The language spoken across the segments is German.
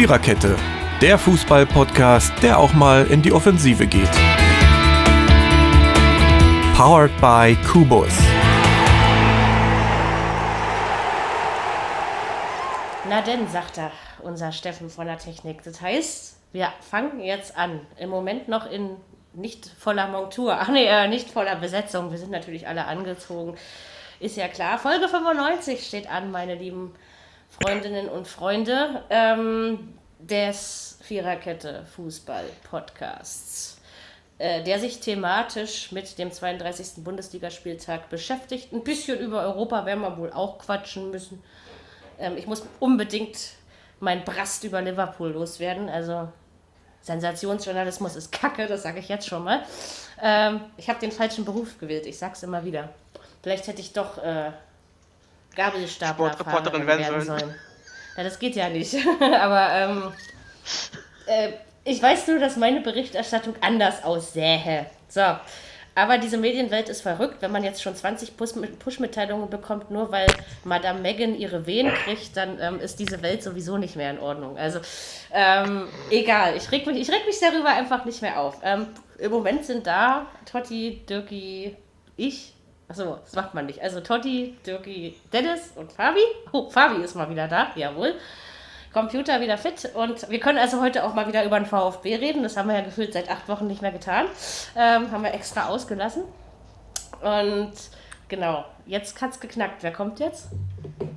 Viererkette, der Fußball-Podcast, der auch mal in die Offensive geht. Powered by Kubus. Na denn, sagt er, unser Steffen von der Technik. Das heißt, wir fangen jetzt an. Im Moment noch in nicht voller Montur. Ach nee, äh, nicht voller Besetzung. Wir sind natürlich alle angezogen. Ist ja klar. Folge 95 steht an, meine lieben Freundinnen und Freunde ähm, des Viererkette Fußball Podcasts, äh, der sich thematisch mit dem 32. Bundesligaspieltag beschäftigt. Ein bisschen über Europa werden wir wohl auch quatschen müssen. Ähm, ich muss unbedingt mein Brast über Liverpool loswerden. Also Sensationsjournalismus ist Kacke, das sage ich jetzt schon mal. Ähm, ich habe den falschen Beruf gewählt, ich sag's immer wieder. Vielleicht hätte ich doch äh, Gabelstaplerfahrerin werden, werden sollen. Ja, das geht ja nicht. Aber ähm, äh, ich weiß nur, dass meine Berichterstattung anders aussähe. So. Aber diese Medienwelt ist verrückt, wenn man jetzt schon 20 Push-Mitteilungen bekommt, nur weil Madame Megan ihre Wehen kriegt, dann ähm, ist diese Welt sowieso nicht mehr in Ordnung. Also ähm, egal, ich reg, mich, ich reg mich darüber einfach nicht mehr auf. Ähm, Im Moment sind da Totti, Dirki, ich. Achso, das macht man nicht. Also Totti, Dirki, Dennis und Fabi. Oh, Fabi ist mal wieder da, jawohl. Computer wieder fit und wir können also heute auch mal wieder über den VfB reden. Das haben wir ja gefühlt seit acht Wochen nicht mehr getan. Ähm, haben wir extra ausgelassen. Und genau, jetzt hat es geknackt. Wer kommt jetzt?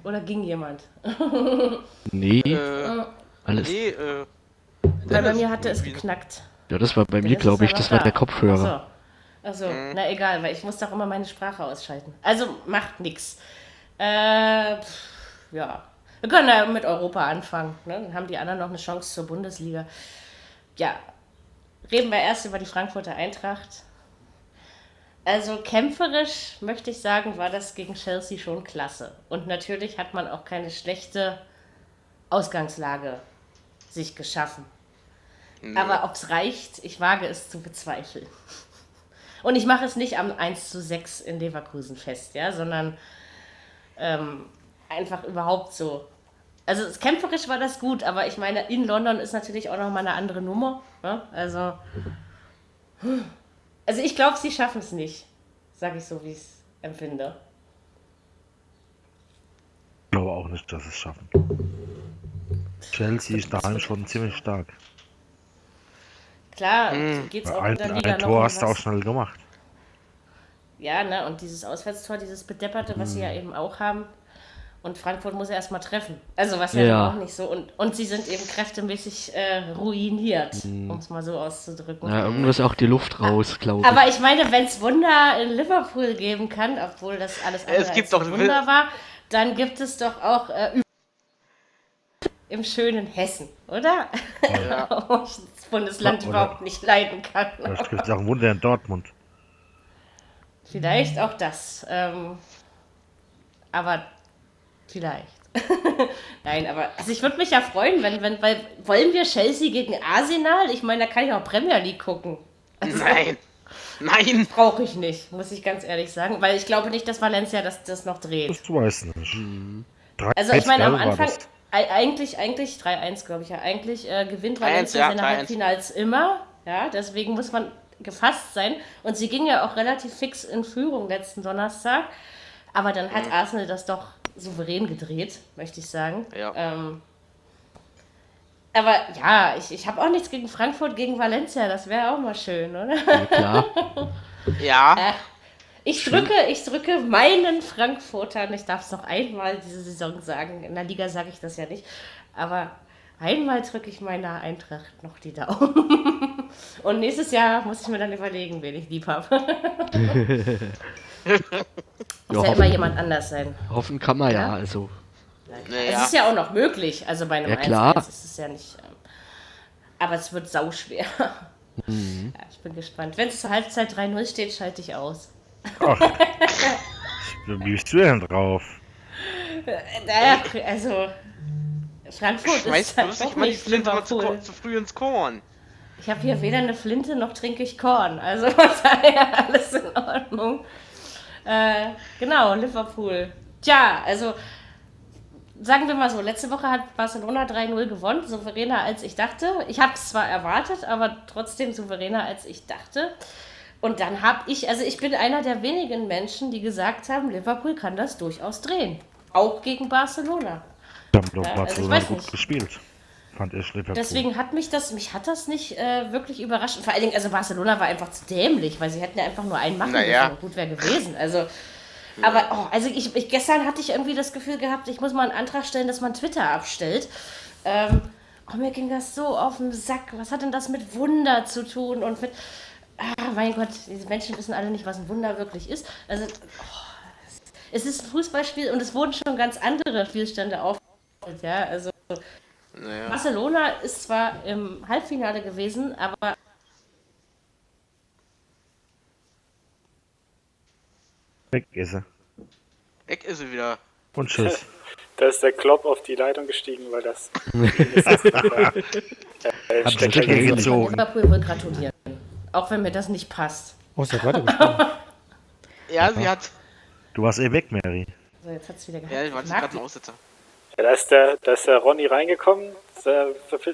Oder ging jemand? nee. Äh, Alles. Nee, äh, Weil bei mir hatte es geknackt. Ja, das war bei mir, glaube ich. Das war der Kopfhörer. Achso, Ach mhm. na egal, weil ich muss doch immer meine Sprache ausschalten. Also macht nichts. Äh, ja, wir können ja mit Europa anfangen. Ne? Dann haben die anderen noch eine Chance zur Bundesliga. Ja, reden wir erst über die Frankfurter Eintracht. Also kämpferisch möchte ich sagen, war das gegen Chelsea schon klasse. Und natürlich hat man auch keine schlechte Ausgangslage sich geschaffen. Nee. Aber ob es reicht, ich wage es zu bezweifeln. Und ich mache es nicht am 1 zu 6 in Leverkusen fest, ja, sondern ähm, einfach überhaupt so also kämpferisch war das gut, aber ich meine, in London ist natürlich auch nochmal eine andere Nummer. Ne? Also, also ich glaube, sie schaffen es nicht, sage ich so, wie ich es empfinde. Ich glaube auch nicht, dass sie es schaffen. Chelsea ist daheim schon ziemlich stark. Klar, hm. es auch ein, in der Liga ein Tor hast du auch schnell gemacht. Ja, ne, und dieses Auswärtstor, dieses Bedepperte, was hm. sie ja eben auch haben, und Frankfurt muss er erstmal treffen. Also was ja, ja. auch nicht so. Und, und sie sind eben kräftemäßig äh, ruiniert, mhm. um es mal so auszudrücken. Ja, irgendwo ist auch die Luft raus, glaube ich. Aber ich meine, wenn es Wunder in Liverpool geben kann, obwohl das alles andere es gibt doch Wunder war, dann gibt es doch auch äh, im schönen Hessen, oder? Ja. Wo ich das Bundesland ja, überhaupt nicht leiden kann. Es gibt auch ein Wunder in Dortmund. Vielleicht auch das. Ähm, aber Vielleicht. Nein, aber also ich würde mich ja freuen, wenn, wenn, weil wollen wir Chelsea gegen Arsenal? Ich meine, da kann ich auch Premier League gucken. Also, Nein. Nein. Brauche ich nicht, muss ich ganz ehrlich sagen, weil ich glaube nicht, dass Valencia das, das noch dreht. Das weiß nicht. Mhm. Also ich meine, am Anfang, eigentlich, eigentlich 3-1, glaube ich ja, eigentlich äh, gewinnt Valencia ja, seine Halbfinals immer. Ja, deswegen muss man gefasst sein. Und sie ging ja auch relativ fix in Führung letzten Donnerstag. Aber dann hat mhm. Arsenal das doch souverän gedreht, möchte ich sagen. Ja. Ähm, aber ja, ich, ich habe auch nichts gegen Frankfurt, gegen Valencia. Das wäre auch mal schön, oder? Ja, klar. ja. Äh, ich drücke, ich drücke meinen Frankfurtern, ich darf es noch einmal diese Saison sagen, in der Liga sage ich das ja nicht, aber einmal drücke ich meiner Eintracht noch die Daumen. Und nächstes Jahr muss ich mir dann überlegen, wen ich lieb habe. Muss ja, ja immer jemand anders sein. Hoffen kann man ja, ja also. Naja. Es ist ja auch noch möglich, also bei einem ja, klar. 1 ist es ja nicht. Ähm, aber es wird sauschwer. Mhm. Ja, ich bin gespannt. Wenn es zur Halbzeit 3-0 steht, schalte ich aus. Ach, wie bist du denn drauf? Naja, also Frankfurt Schmeiß ist halt doch mal die Flinte mal zu, zu, früh ins Korn. Ich habe hier weder eine Flinte noch trinke ich Korn. Also von daher alles in Ordnung. Äh, genau, Liverpool. Tja, also sagen wir mal so, letzte Woche hat Barcelona 3-0 gewonnen, souveräner als ich dachte. Ich habe es zwar erwartet, aber trotzdem souveräner als ich dachte. Und dann habe ich, also ich bin einer der wenigen Menschen, die gesagt haben, Liverpool kann das durchaus drehen. Auch gegen Barcelona. Die haben doch ja, Barcelona also gut gespielt. Fand ich Liverpool. Deswegen hat mich das, mich hat das nicht äh, wirklich überrascht. vor allen Dingen, also Barcelona war einfach zu dämlich, weil sie hätten ja einfach nur einen machen naja. müssen. Gut wäre gewesen. Also aber oh, also ich, ich, gestern hatte ich irgendwie das Gefühl gehabt, ich muss mal einen Antrag stellen, dass man Twitter abstellt. Ähm, oh, mir ging das so auf den Sack. Was hat denn das mit Wunder zu tun und mit. Ah, mein Gott, diese Menschen wissen alle nicht, was ein Wunder wirklich ist. Also, oh, es ist ein Fußballspiel und es wurden schon ganz andere Spielstände aufgebaut. Ja, also. Naja. Barcelona ist zwar im Halbfinale gewesen, aber Weg ist er. Weg ist er wieder. Und tschüss. Da ist der Klopp auf die Leitung gestiegen, weil das. äh, Hat sich gezogen. Liverpool will gratulieren. Auch wenn mir das nicht passt. Oh, ist ja weitergesprungen. ja, sie hat. Du warst eh weg, Mary. So, jetzt hat's wieder gehabt. Ja, ich war gerade ein Aussetzer. Ja, da ist der, da ist der Ronny reingekommen, da,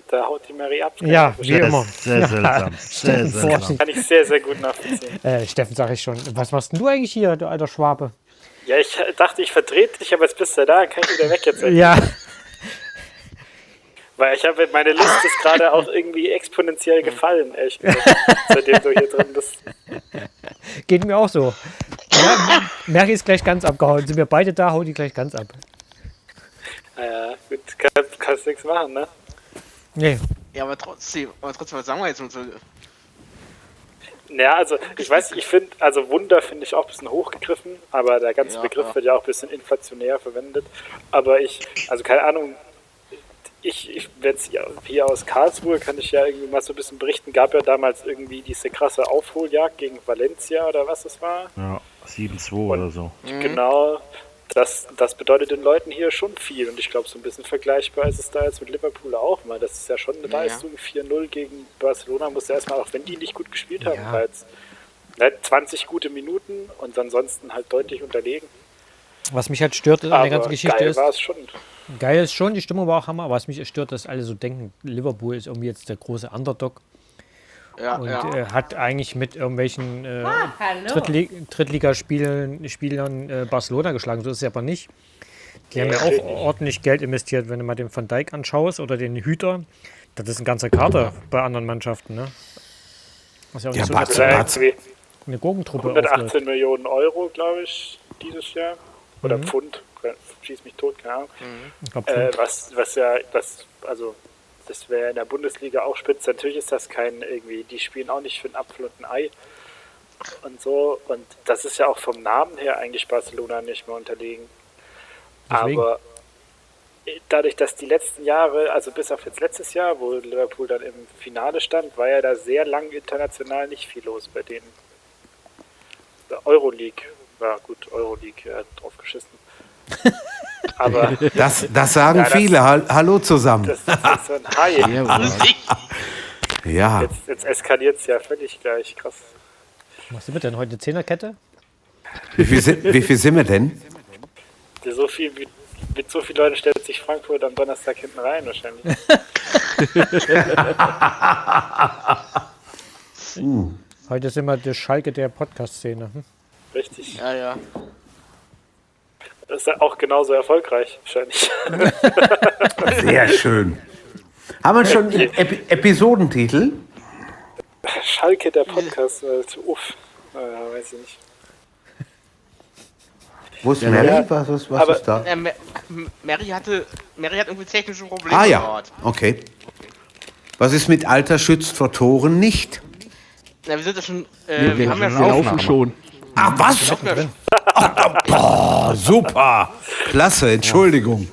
da haut die Mary ab. Ja, wie immer. Sehr seltsam. Sehr seltsam. Kann ich sehr, sehr gut nachvollziehen. Äh, Steffen, sag ich schon. Was machst denn du eigentlich hier, du alter Schwabe? Ja, ich dachte, ich verdrehe dich, aber jetzt bist du da, kann ich wieder weg jetzt. Ja. Weil ich habe, meine Liste ist gerade auch irgendwie exponentiell gefallen, echt. seitdem du hier drin bist. Geht mir auch so. Ja, Mary ist gleich ganz abgehauen. Sind wir beide da, haut die gleich ganz ab. Naja, gut, kann, kannst nichts machen, ne? Nee. Ja, aber trotzdem, aber trotzdem, was sagen wir jetzt? So? Ja, also ich weiß, ich finde, also Wunder finde ich auch ein bisschen hochgegriffen, aber der ganze ja, Begriff ja. wird ja auch ein bisschen inflationär verwendet. Aber ich, also keine Ahnung, ich, ich jetzt hier aus Karlsruhe kann ich ja irgendwie mal so ein bisschen berichten, gab ja damals irgendwie diese krasse Aufholjagd gegen Valencia oder was es war. Ja, 7-2 oder so. Genau, das, das bedeutet den Leuten hier schon viel. Und ich glaube, so ein bisschen vergleichbar ist es da jetzt mit Liverpool auch mal. Das ist ja schon eine ja. Leistung. 4-0 gegen Barcelona muss ja erstmal, auch wenn die nicht gut gespielt haben, ja. ne, 20 gute Minuten und ansonsten halt deutlich unterlegen. Was mich halt stört an der ganzen Geschichte geil ist. War es schon. Geil ist schon, die Stimmung war auch Hammer, aber was mich stört, dass alle so denken, Liverpool ist irgendwie jetzt der große Underdog. Ja, und ja. Äh, hat eigentlich mit irgendwelchen äh, ah, Drittli Drittligaspielern äh, Barcelona geschlagen. So ist es aber nicht. Die haben ja auch ordentlich Geld investiert, wenn du mal den Van Dijk anschaust oder den Hüter. Das ist ein ganzer Kader bei anderen Mannschaften. Ne? Was ja auch ja, so Batz, eine Gurkentruppe 118 aufläuft. Millionen Euro, glaube ich, dieses Jahr. Oder mhm. Pfund. Schieß mich tot, keine Ahnung. Mhm. Äh, was, was ja, das, also das wäre in der Bundesliga auch spitze. Natürlich ist das kein irgendwie, die spielen auch nicht für einen Apfel und ein Ei und so. Und das ist ja auch vom Namen her eigentlich Barcelona nicht mehr unterlegen. Deswegen. Aber dadurch, dass die letzten Jahre, also bis auf jetzt letztes Jahr, wo Liverpool dann im Finale stand, war ja da sehr lang international nicht viel los bei denen. Euroleague, ja gut, Euroleague, er hat drauf geschissen. Aber das, das sagen ja, das, viele. Hallo zusammen. Das, das ist so ein Hai. ja. Jetzt, jetzt eskaliert es ja völlig gleich. Krass. Was sind wir denn heute? Zehnerkette? Wie viel, sind, wie viel sind wir denn? So viel, mit so vielen Leuten stellt sich Frankfurt am Donnerstag hinten rein wahrscheinlich. uh. Heute sind wir der Schalke der Podcast-Szene. Hm? Richtig. Ja, ja. Das ist auch genauso erfolgreich, wahrscheinlich. Sehr schön. Haben wir schon Ep Episodentitel? Schalke, der Podcast. Äh, uff, äh, weiß ich nicht. Wo ist Mary? Ja, was, was, was ist da? Äh, Mary, hatte, Mary hat irgendwie technische Probleme. Ah ja, okay. Was ist mit Alter schützt vor Toren nicht? Na, wir sind ja schon. Äh, wir, wir, haben ja schon. schon. Ah, was? Super. Klasse, Entschuldigung.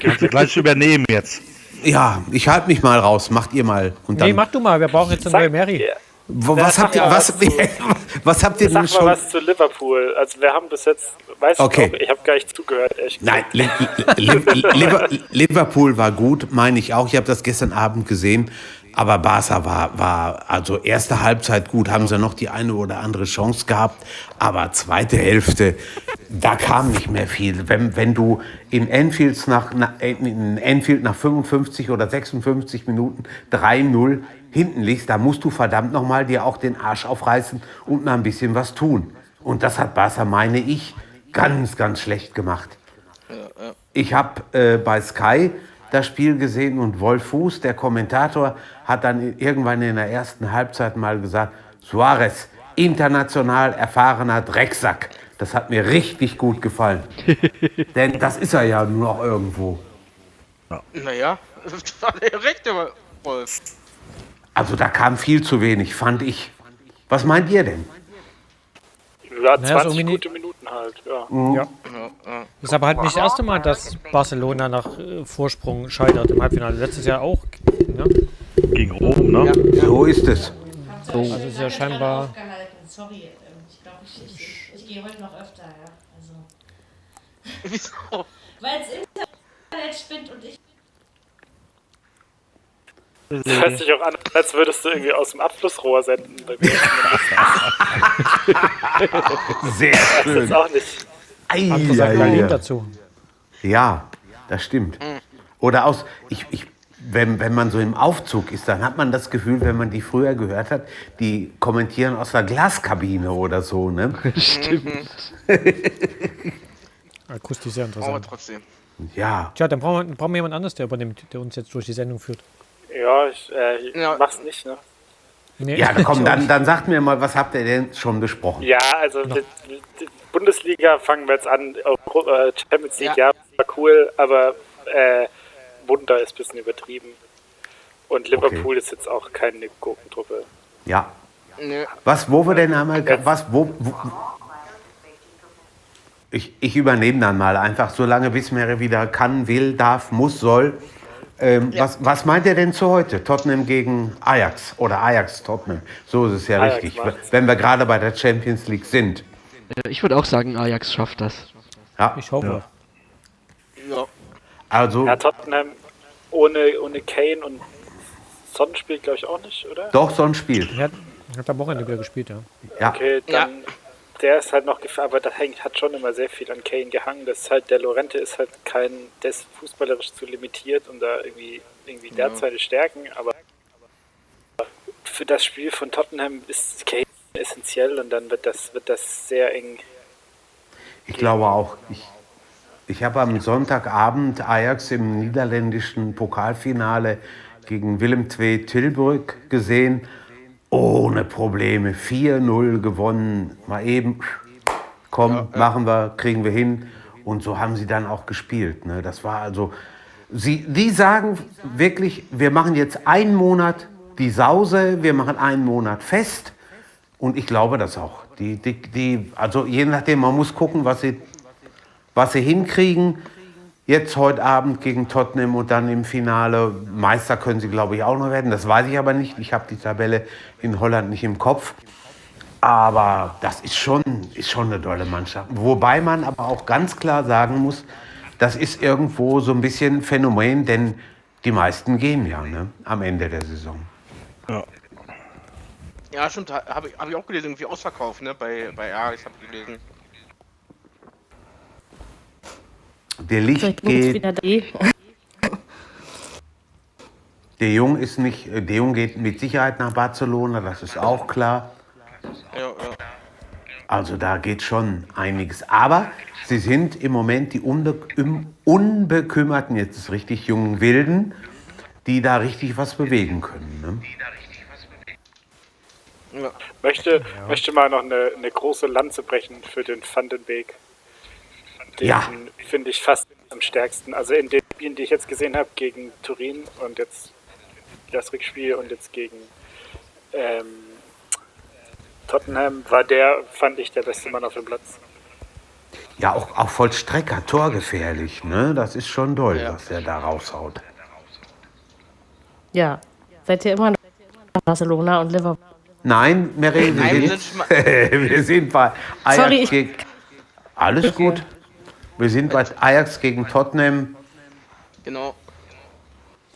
Kannst du gleich übernehmen jetzt. Ja, ich halte mich mal raus. Macht ihr mal. Und dann nee, mach du mal. Wir brauchen jetzt eine neue Mary. Wo, was, habt ihr, was, was habt ihr denn schon? Mal was zu Liverpool. Also wir haben bis jetzt, weißt okay. du, ich habe gar nicht zugehört. Echt Nein, Li Li Liverpool war gut, meine ich auch. Ich habe das gestern Abend gesehen. Aber Barca war, war also erste Halbzeit gut, haben sie noch die eine oder andere Chance gehabt. Aber zweite Hälfte, da kam nicht mehr viel. Wenn, wenn du in Enfield nach, in Enfield nach 55 oder 56 Minuten 3-0 hinten liegst, da musst du verdammt nochmal dir auch den Arsch aufreißen und mal ein bisschen was tun. Und das hat Barca, meine ich, ganz, ganz schlecht gemacht. Ich habe äh, bei Sky das Spiel gesehen und Wolf Fuß, der Kommentator, hat dann irgendwann in der ersten Halbzeit mal gesagt, Suarez, international erfahrener Drecksack. Das hat mir richtig gut gefallen. Denn das ist er ja nur noch irgendwo. Ja. Naja, das war der rechte Wolf. Also da kam viel zu wenig, fand ich. Was meint ihr denn? Ja, 20 naja, so gute Minuten halt, ja. Mhm. ja. Das ist aber halt nicht das erste Mal, dass Barcelona nach äh, Vorsprung scheitert im Halbfinale. Letztes Jahr auch. Ne? Gegen Rom, ne? Ja. So ist es. So. Also ist ja scheinbar. Sorry, ähm, ich glaube, ich, ich, ich gehe heute noch öfter, ja. Also. Wieso? Weil es Internet spinnt und ich das hört sich auch an, als würdest du irgendwie aus dem Abflussrohr senden. Sehr schön. Das ist auch nicht. Ei, ja, ja. dazu. Ja, das stimmt. Oder aus, ich, ich, wenn, wenn man so im Aufzug ist, dann hat man das Gefühl, wenn man die früher gehört hat, die kommentieren aus der Glaskabine oder so, ne? Stimmt. Akustisch sehr interessant. Aber trotzdem. Ja. Tja, dann brauchen wir, brauchen wir jemand anderes, der übernimmt, der uns jetzt durch die Sendung führt. Ja, ich, äh, ich ja. mach's nicht, ne? Nee. Ja, komm, dann, dann sagt mir mal, was habt ihr denn schon besprochen? Ja, also die, die Bundesliga fangen wir jetzt an. Äh, Champions League, ja, ja war cool, aber äh, Wunder ist ein bisschen übertrieben. Und Liverpool okay. ist jetzt auch keine Gurkentruppe. Ja. Nö. Was, wo wir denn einmal, was, wo, wo ich, ich übernehme dann mal einfach, solange bis Bismere wieder kann, will, darf, muss, soll. Ähm, ja. was, was meint ihr denn zu heute? Tottenham gegen Ajax oder Ajax Tottenham? So ist es ja Ajax richtig, macht's. wenn wir gerade bei der Champions League sind. Ich würde auch sagen, Ajax schafft das. Ja, ich hoffe. Ja. Ja. Also. Ja, Tottenham ohne, ohne Kane und Son spielt, glaube ich, auch nicht, oder? Doch, Son spielt. Er hat, hat am Wochenende wieder gespielt, ja. ja. Okay, dann der ist halt noch gefahren, aber da hängt, hat schon immer sehr viel an Kane gehangen. Das ist halt, der Lorente ist halt kein, der ist fußballerisch zu limitiert und da irgendwie, irgendwie ja. der seine Stärken, aber für das Spiel von Tottenham ist Kane essentiell und dann wird das, wird das sehr eng. Ich glaube auch, ich, ich habe am Sonntagabend Ajax im niederländischen Pokalfinale gegen Willem II Tilburg gesehen ohne Probleme 4-0 gewonnen. Mal eben, komm, machen wir, kriegen wir hin. Und so haben sie dann auch gespielt. Ne? Das war also, sie, die sagen wirklich, wir machen jetzt einen Monat die Sause, wir machen einen Monat fest. Und ich glaube das auch. Die, die, die, also je nachdem, man muss gucken, was sie, was sie hinkriegen. Jetzt heute Abend gegen Tottenham und dann im Finale. Meister können sie, glaube ich, auch noch werden. Das weiß ich aber nicht. Ich habe die Tabelle in Holland nicht im Kopf. Aber das ist schon, ist schon eine tolle Mannschaft. Wobei man aber auch ganz klar sagen muss, das ist irgendwo so ein bisschen Phänomen, denn die meisten gehen ja ne, am Ende der Saison. Ja. Ja, stimmt. Habe ich, hab ich auch gelesen, irgendwie ausverkauft, ne? Bei, bei ja, ich habe gelesen. Der Licht geht. Der Jung ist nicht, der Jung geht mit Sicherheit nach Barcelona, das ist auch klar. Ja, ja. Also da geht schon einiges. Aber sie sind im Moment die unbe unbekümmerten, jetzt ist richtig jungen Wilden, die da richtig was bewegen können. Ne? Ja. Möchte, ja. möchte mal noch eine, eine große Lanze brechen für den Vandenweg. Den ja. finde ich fast am stärksten. Also in den Spielen, die ich jetzt gesehen habe, gegen Turin und jetzt das Rückspiel und jetzt gegen ähm, Tottenham, war der, fand ich, der beste Mann auf dem Platz. Ja, auch, auch Vollstrecker, torgefährlich, ne? Das ist schon toll, ja. was er da raushaut. Ja, seid ihr immer noch Barcelona und Liverpool? Nein, Mary, wir, Nein, sind, wir sind bei Ajax Sorry, ich... Alles gut. Wir sind bei Ajax gegen Tottenham. Genau.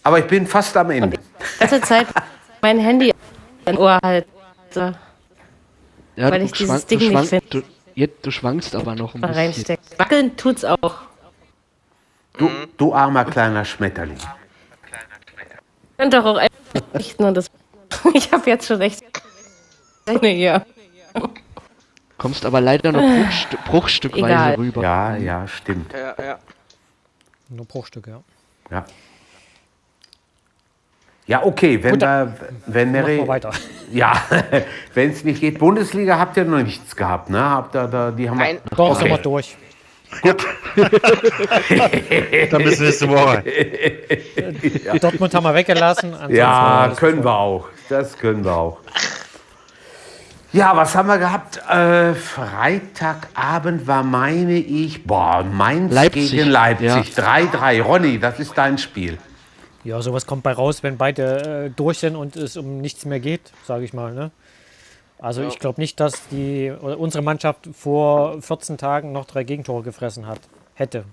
Aber ich bin fast am Ende. Die ganze Zeit mein Handy in Ohr halt. So. Ja, weil ich dieses Ding nicht finde. Jetzt, du schwankst aber noch ein bisschen. Reinstecken. Wackeln tut's auch. Du, du armer kleiner Schmetterling. Könnt doch auch echt nur das. Ich habe jetzt schon echt hier. Kommst aber leider nur Bruchst bruchstückweise Egal. rüber. Ja, ja, stimmt. Ja, ja. Nur Bruchstücke, ja. Ja. Ja, okay, wenn Gut, wir, wenn Mary, wir weiter. ja, wenn es nicht geht, Bundesliga habt ihr noch nichts gehabt, ne? Habt ihr da, die haben Nein. Doch, okay. sind wir durch. Gut. Dann bis nächste Woche. ja. Dortmund haben wir weggelassen. Ja, können wir auch. Das können wir auch. Ja, was haben wir gehabt? Äh, Freitagabend war, meine ich, boah, Mainz Leipzig. gegen Leipzig. 3-3. Ja. Ronny, das ist dein Spiel. Ja, sowas kommt bei raus, wenn beide äh, durch sind und es um nichts mehr geht, sage ich mal. Ne? Also ja. ich glaube nicht, dass die unsere Mannschaft vor 14 Tagen noch drei Gegentore gefressen hat, hätte.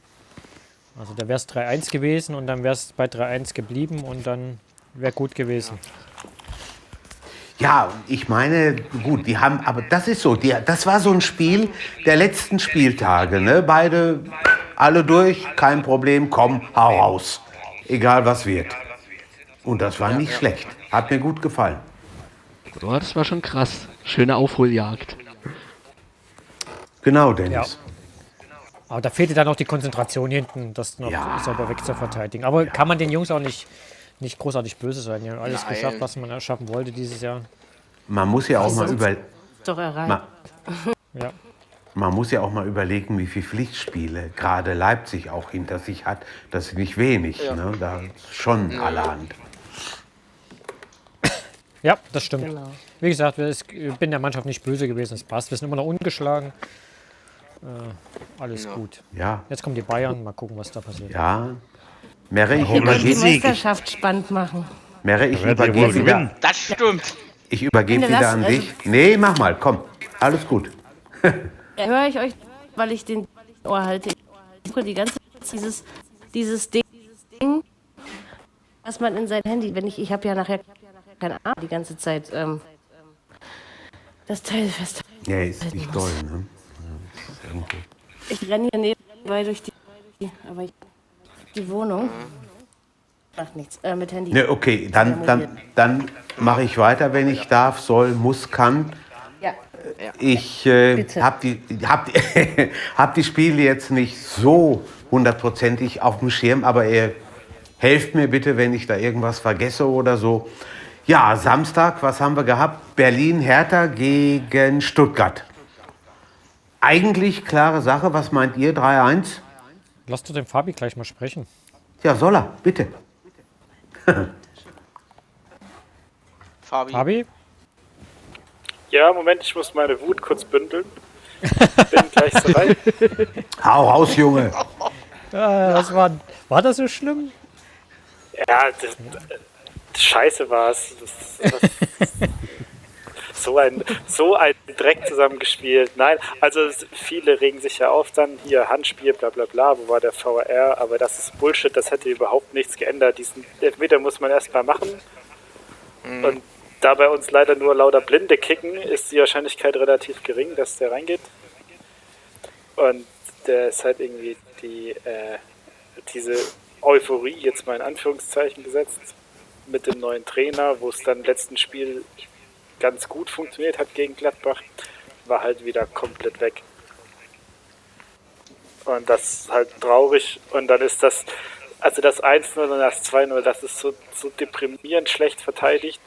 Also da wäre es 3-1 gewesen und dann wäre es bei 3-1 geblieben und dann wäre gut gewesen. Ja, ich meine, gut, die haben, aber das ist so, die, das war so ein Spiel der letzten Spieltage, ne? Beide, alle durch, kein Problem, komm, hau raus. Egal was wird. Und das war nicht schlecht. Hat mir gut gefallen. Oh, das war schon krass. Schöne Aufholjagd. Genau, Dennis. Ja. Aber da fehlte dann auch die Konzentration hinten, das noch ja. sauber wegzuverteidigen. Aber ja. kann man den Jungs auch nicht, nicht großartig böse sein. Die haben alles Nein. geschafft, was man erschaffen wollte dieses Jahr. Man muss ja auch mal über. Doch erreicht. Man, ja. man muss ja auch mal überlegen, wie viele Pflichtspiele gerade Leipzig auch hinter sich hat. Das ist nicht wenig. Ja. Ne? Da schon ja. allerhand. Ja, das stimmt. Genau. Wie gesagt, ich bin der Mannschaft nicht böse gewesen. Es passt. Wir sind immer noch ungeschlagen. Äh, alles ja. gut. Ja. Jetzt kommen die Bayern. Mal gucken, was da passiert. Ja. Merre, ich übergebe die Meisterschaft spannend machen. Merre, ich übergebe wieder. Das stimmt. Ich übergebe wieder an dich. Nee, mach mal, komm. Alles gut. ja, höre ich euch, weil ich den Ohr halte. Ich gucke die ganze Zeit dieses, dieses Ding, was man in sein Handy, wenn ich, ich habe ja nachher keine Ahnung, die ganze Zeit ähm, das Teil fest. Ja, ist nicht toll, ne? Ja, ich renne hier nebenbei durch die, aber ich, die Wohnung. Macht nichts. Äh, mit Handy. Ne, okay, dann, dann, dann mache ich weiter, wenn ich darf, soll, muss, kann. Ja. Ich äh, habe die, hab die, hab die Spiele jetzt nicht so hundertprozentig auf dem Schirm, aber ihr helft mir bitte, wenn ich da irgendwas vergesse oder so. Ja, Samstag, was haben wir gehabt? Berlin, Hertha gegen Stuttgart. Eigentlich klare Sache, was meint ihr? 3-1? Lass du den Fabi gleich mal sprechen. Ja, soll er, bitte. Fabi. Fabi? Ja, Moment, ich muss meine Wut kurz bündeln. Bin gleich so rein. Hau raus, Junge. Ja, was war, war das so schlimm? Ja, das, scheiße war es. So ein, so ein Dreck zusammengespielt. Nein, also viele regen sich ja auf dann, hier Handspiel, bla bla bla, wo war der VR, aber das ist Bullshit, das hätte überhaupt nichts geändert. Diesen Elfmeter muss man erstmal machen. Mhm. Und da bei uns leider nur lauter Blinde kicken, ist die Wahrscheinlichkeit relativ gering, dass der reingeht. Und der ist halt irgendwie die, äh, diese Euphorie jetzt mal in Anführungszeichen gesetzt mit dem neuen Trainer, wo es dann im letzten Spiel ganz gut funktioniert hat gegen Gladbach, war halt wieder komplett weg. Und das ist halt traurig. Und dann ist das, also das 1-0 und das 2-0, das ist so, so deprimierend schlecht verteidigt.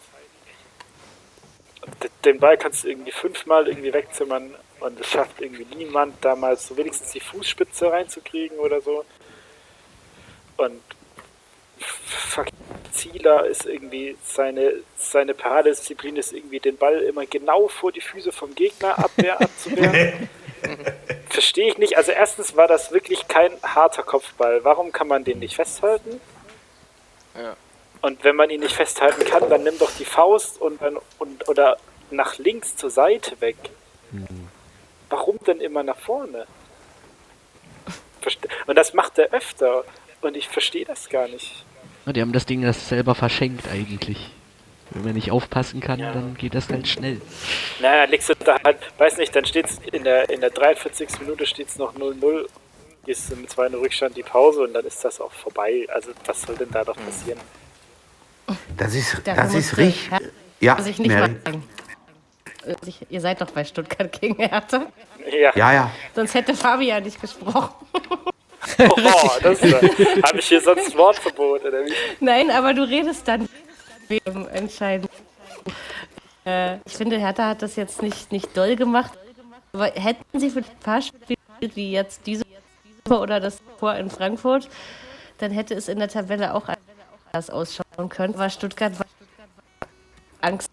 Den Ball kannst du irgendwie fünfmal irgendwie wegzimmern und es schafft irgendwie niemand, damals so wenigstens die Fußspitze reinzukriegen oder so. Und Zieler ist irgendwie seine, seine Paradedisziplin ist irgendwie den Ball immer genau vor die Füße vom Gegner Abwehr abzuwehren. Verstehe ich nicht. Also erstens war das wirklich kein harter Kopfball. Warum kann man den nicht festhalten? Ja. Und wenn man ihn nicht festhalten kann, dann nimm doch die Faust und, und oder nach links zur Seite weg. Mhm. Warum denn immer nach vorne? Und das macht er öfter. Und ich verstehe das gar nicht. Die haben das Ding das selber verschenkt eigentlich. Wenn man nicht aufpassen kann, ja. dann geht das halt schnell. Naja, legst du da halt, weiß nicht, dann steht es in der, in der 43. Minute steht es noch 0-0, gehst du mit 2 Rückstand die Pause und dann ist das auch vorbei. Also was soll denn da doch passieren? Das ist, das ist richtig. Ja, also ich nicht Mary. sagen. Ihr seid doch bei Stuttgart gegen Hertha. Ja. ja, ja. Sonst hätte Fabian nicht gesprochen. Oh, das habe ich hier sonst Wortverbot oder wie? Nein, aber du redest dann entscheiden. Äh, ich finde, Hertha hat das jetzt nicht, nicht doll gemacht. Aber hätten sie für ein paar Spiele wie jetzt diese oder das Tor in Frankfurt, dann hätte es in der Tabelle auch anders ausschauen können. Aber Stuttgart war Angst,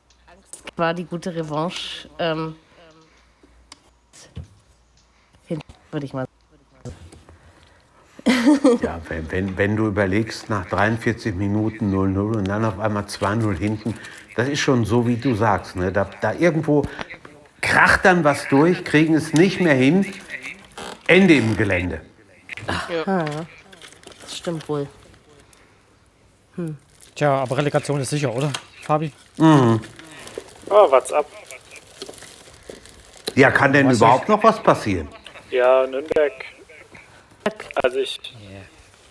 war die gute Revanche. Ähm, würde ich mal ja, wenn, wenn, wenn du überlegst, nach 43 Minuten 0-0 und dann auf einmal 2-0 hinten, das ist schon so, wie du sagst. Ne? Da, da irgendwo kracht dann was durch, kriegen es nicht mehr hin, Ende im Gelände. Ja. Das stimmt wohl. Hm. Tja, aber Relegation ist sicher, oder, Fabi? Mhm. Oh, what's up? Ja, kann denn was überhaupt noch was passieren? Ja, Nürnberg also ich.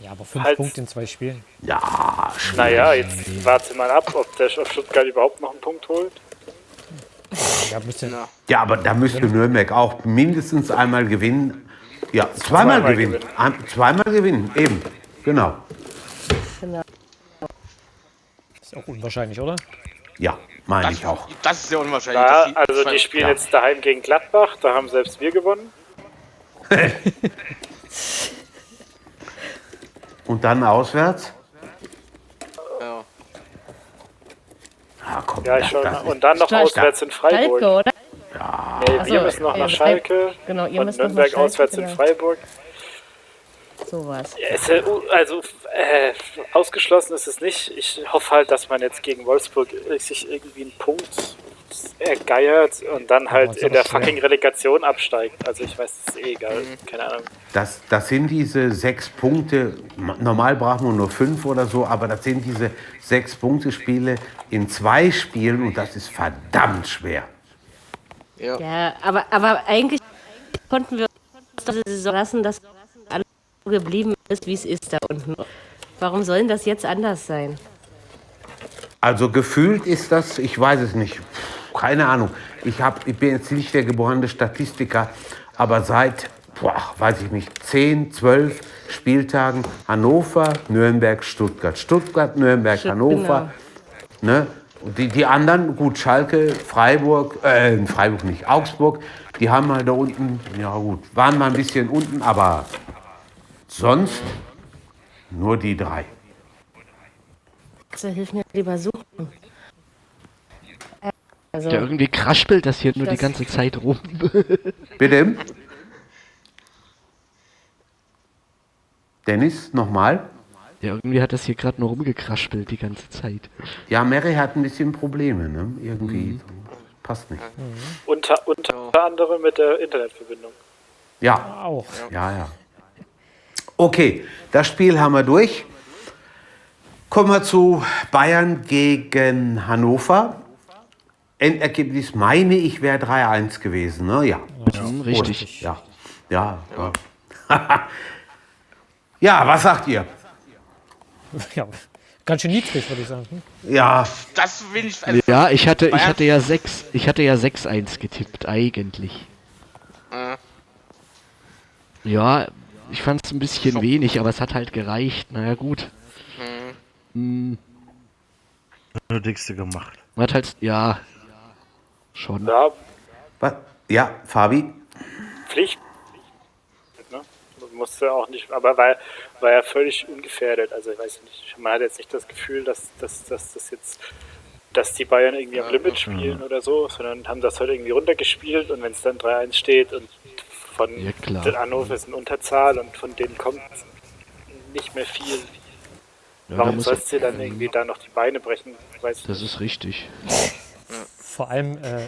Ja, aber fünf halt, Punkte in zwei Spielen. Ja, Naja, jetzt warte mal ab, ob der Stuttgart überhaupt noch einen Punkt holt. Ja, ja aber da müsste Nürnberg auch mindestens einmal gewinnen. Ja, zweimal, zweimal gewinnen. gewinnen. Ein, zweimal gewinnen, eben. Genau. Genau. Ist auch unwahrscheinlich, oder? Ja, meine ich auch. Das ist ja unwahrscheinlich. Ja, also die spielen ja. jetzt daheim gegen Gladbach, da haben selbst wir gewonnen. Und dann auswärts? Ja. Ah, komm, ja, schon. Und dann noch auswärts in Freiburg. Schalke, oder? Ja. Nee, wir müssen noch nach Schalke. Genau, ihr müsst Nürnberg Schalke, auswärts genau. in Freiburg. Sowas. Ja, also äh, ausgeschlossen ist es nicht. Ich hoffe halt, dass man jetzt gegen Wolfsburg sich irgendwie einen Punkt ergeiert und dann halt in der fucking Relegation absteigt. Also ich weiß, es ist eh egal. Mhm. Keine Ahnung. Das, das sind diese sechs Punkte. Normal brauchen wir nur fünf oder so, aber das sind diese sechs Punkte Spiele in zwei Spielen und das ist verdammt schwer. Ja, ja aber, aber eigentlich konnten wir uns so lassen, dass alles so geblieben ist, wie es ist da unten. Warum soll das jetzt anders sein? Also gefühlt ist das, ich weiß es nicht keine Ahnung. Ich, hab, ich bin jetzt nicht der geborene Statistiker, aber seit, boah, weiß ich nicht, 10, 12 Spieltagen Hannover, Nürnberg, Stuttgart. Stuttgart, Nürnberg, Stutt Hannover. Genau. Ne? Die, die anderen, gut, Schalke, Freiburg, äh, Freiburg nicht, Augsburg, die haben halt da unten, ja gut, waren mal ein bisschen unten, aber sonst nur die drei. Also hilf mir lieber suchen. Also, ja, irgendwie kraspelt das hier nur das die ganze Zeit rum. Bitte? Dennis, nochmal? Ja, irgendwie hat das hier gerade nur rumgekraspelt die ganze Zeit. Ja, Mary hat ein bisschen Probleme, ne? Irgendwie. Mhm. Passt nicht. Mhm. Unter, unter anderem mit der Internetverbindung. Ja. Auch. Ja, ja. Okay, das Spiel haben wir durch. Kommen wir zu Bayern gegen Hannover. Endergebnis meine ich wäre 3-1 gewesen, ne? Ja. ja richtig. Ja. Ja. Ja. ja, was sagt ihr? Ja, ganz schön niedrig, würde ich sagen. Hm? Ja. Das will ich. Also ja, ich hatte, ich hatte ja 6, ich hatte ja 6-1 getippt, eigentlich. Mhm. Ja, ich fand es ein bisschen so. wenig, aber es hat halt gereicht. Naja, gut. Mhm. Hm. Dickste gemacht. Man hat halt, ja, Schon. Ja. Was? Ja, Fabi? Pflicht. Ne? Musste auch nicht, aber war, war ja völlig ungefährdet. Also ich weiß nicht, man hat jetzt nicht das Gefühl, dass, dass, dass das jetzt dass die Bayern irgendwie am Limit spielen oder so, sondern haben das halt irgendwie runtergespielt und wenn es dann 3-1 steht und von ja, den Hannover ist eine Unterzahl und von denen kommt nicht mehr viel. Ja, Warum sollst du dann irgendwie da noch die Beine brechen? Weiß das ist richtig. Vor allem äh,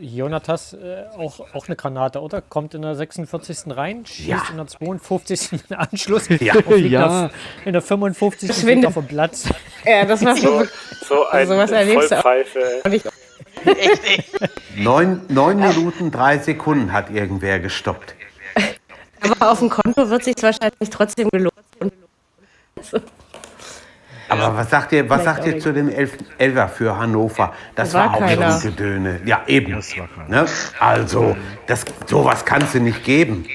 Jonatas äh, auch, auch eine Granate, oder? Kommt in der 46. rein, schießt ja. in der 52. Anschluss ja. ja. in der 55. Steht auf dem Platz. Ja, das war so, so ein sowas Vollpfeife. Echt, echt. Neun, neun Minuten, drei Sekunden hat irgendwer gestoppt. Aber auf dem Konto wird sich wahrscheinlich trotzdem gelohnt. Aber was sagt ihr, was sagt ihr zu dem Elf Elfer für Hannover? Das War war, auch keiner. schon Gedöne. Ja, eben. War. Ne? Also, das, sowas kannst du nicht geben.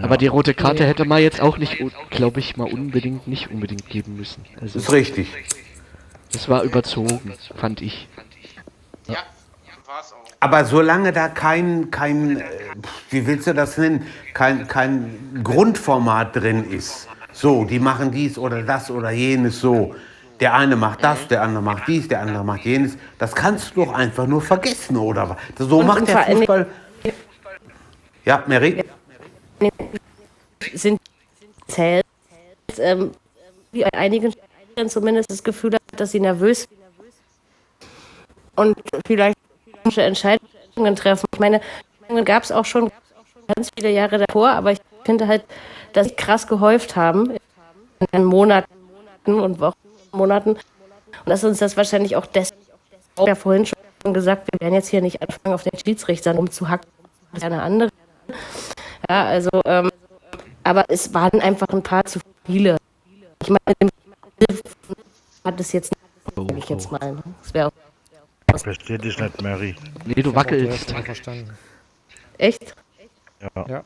Aber die rote Karte hätte man jetzt auch nicht, glaube ich, mal unbedingt nicht unbedingt geben müssen. Also Das ist richtig. das war überzogen, fand ich. Ja, war's auch. Aber solange da kein, kein, äh, wie willst du das nennen, kein, kein Grundformat drin ist, so, die machen dies oder das oder jenes so, der eine macht das, der andere macht dies, der andere macht jenes, das kannst du doch einfach nur vergessen, oder was? So Und- macht der Fußball. Ja, Mary? sind zählt, ähm, wie einigen zumindest das Gefühl hat, dass sie nervös und vielleicht Entscheidungen treffen. Ich meine, gab es auch schon ganz viele Jahre davor, aber ich finde halt, dass sie krass gehäuft haben in den Monaten und Wochen, Monaten und dass uns das wahrscheinlich auch deswegen, ich habe ja vorhin schon gesagt, wir werden jetzt hier nicht anfangen, auf den Schiedsrichtern rumzuhacken, das ist eine andere. Ja, also, ähm, aber es waren einfach ein paar zu viele. Ich meine, hat es jetzt nicht, sag ich jetzt mal. ne? Das wäre Ich verstehe dich nicht, Mary. Nee, du wackelst. verstanden. echt. Ja. Ja.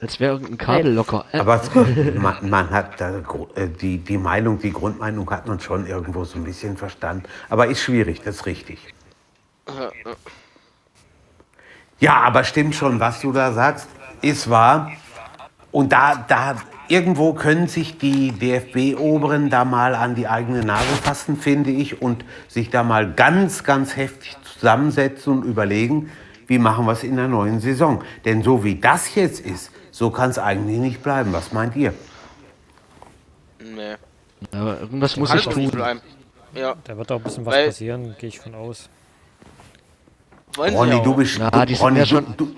Als wäre irgendein Kabel locker. Äh, Aber es, man, man hat da, äh, die, die Meinung, die Grundmeinung hat man schon irgendwo so ein bisschen verstanden. Aber ist schwierig, das ist richtig. Ja, aber stimmt schon, was du da sagst, ist wahr. Und da, da irgendwo können sich die DFB-Oberen da mal an die eigene Nase fassen, finde ich, und sich da mal ganz, ganz heftig zusammensetzen und überlegen, wie machen wir es in der neuen Saison. Denn so wie das jetzt ist, so kann es eigentlich nicht bleiben. Was meint ihr? Nee. aber irgendwas muss ich tun. bleiben. Ja, Da wird auch ein bisschen was Weil- passieren, gehe ich von aus. Ronny, ja du bist. Ja, du, die sind Ronny, ja schon- du,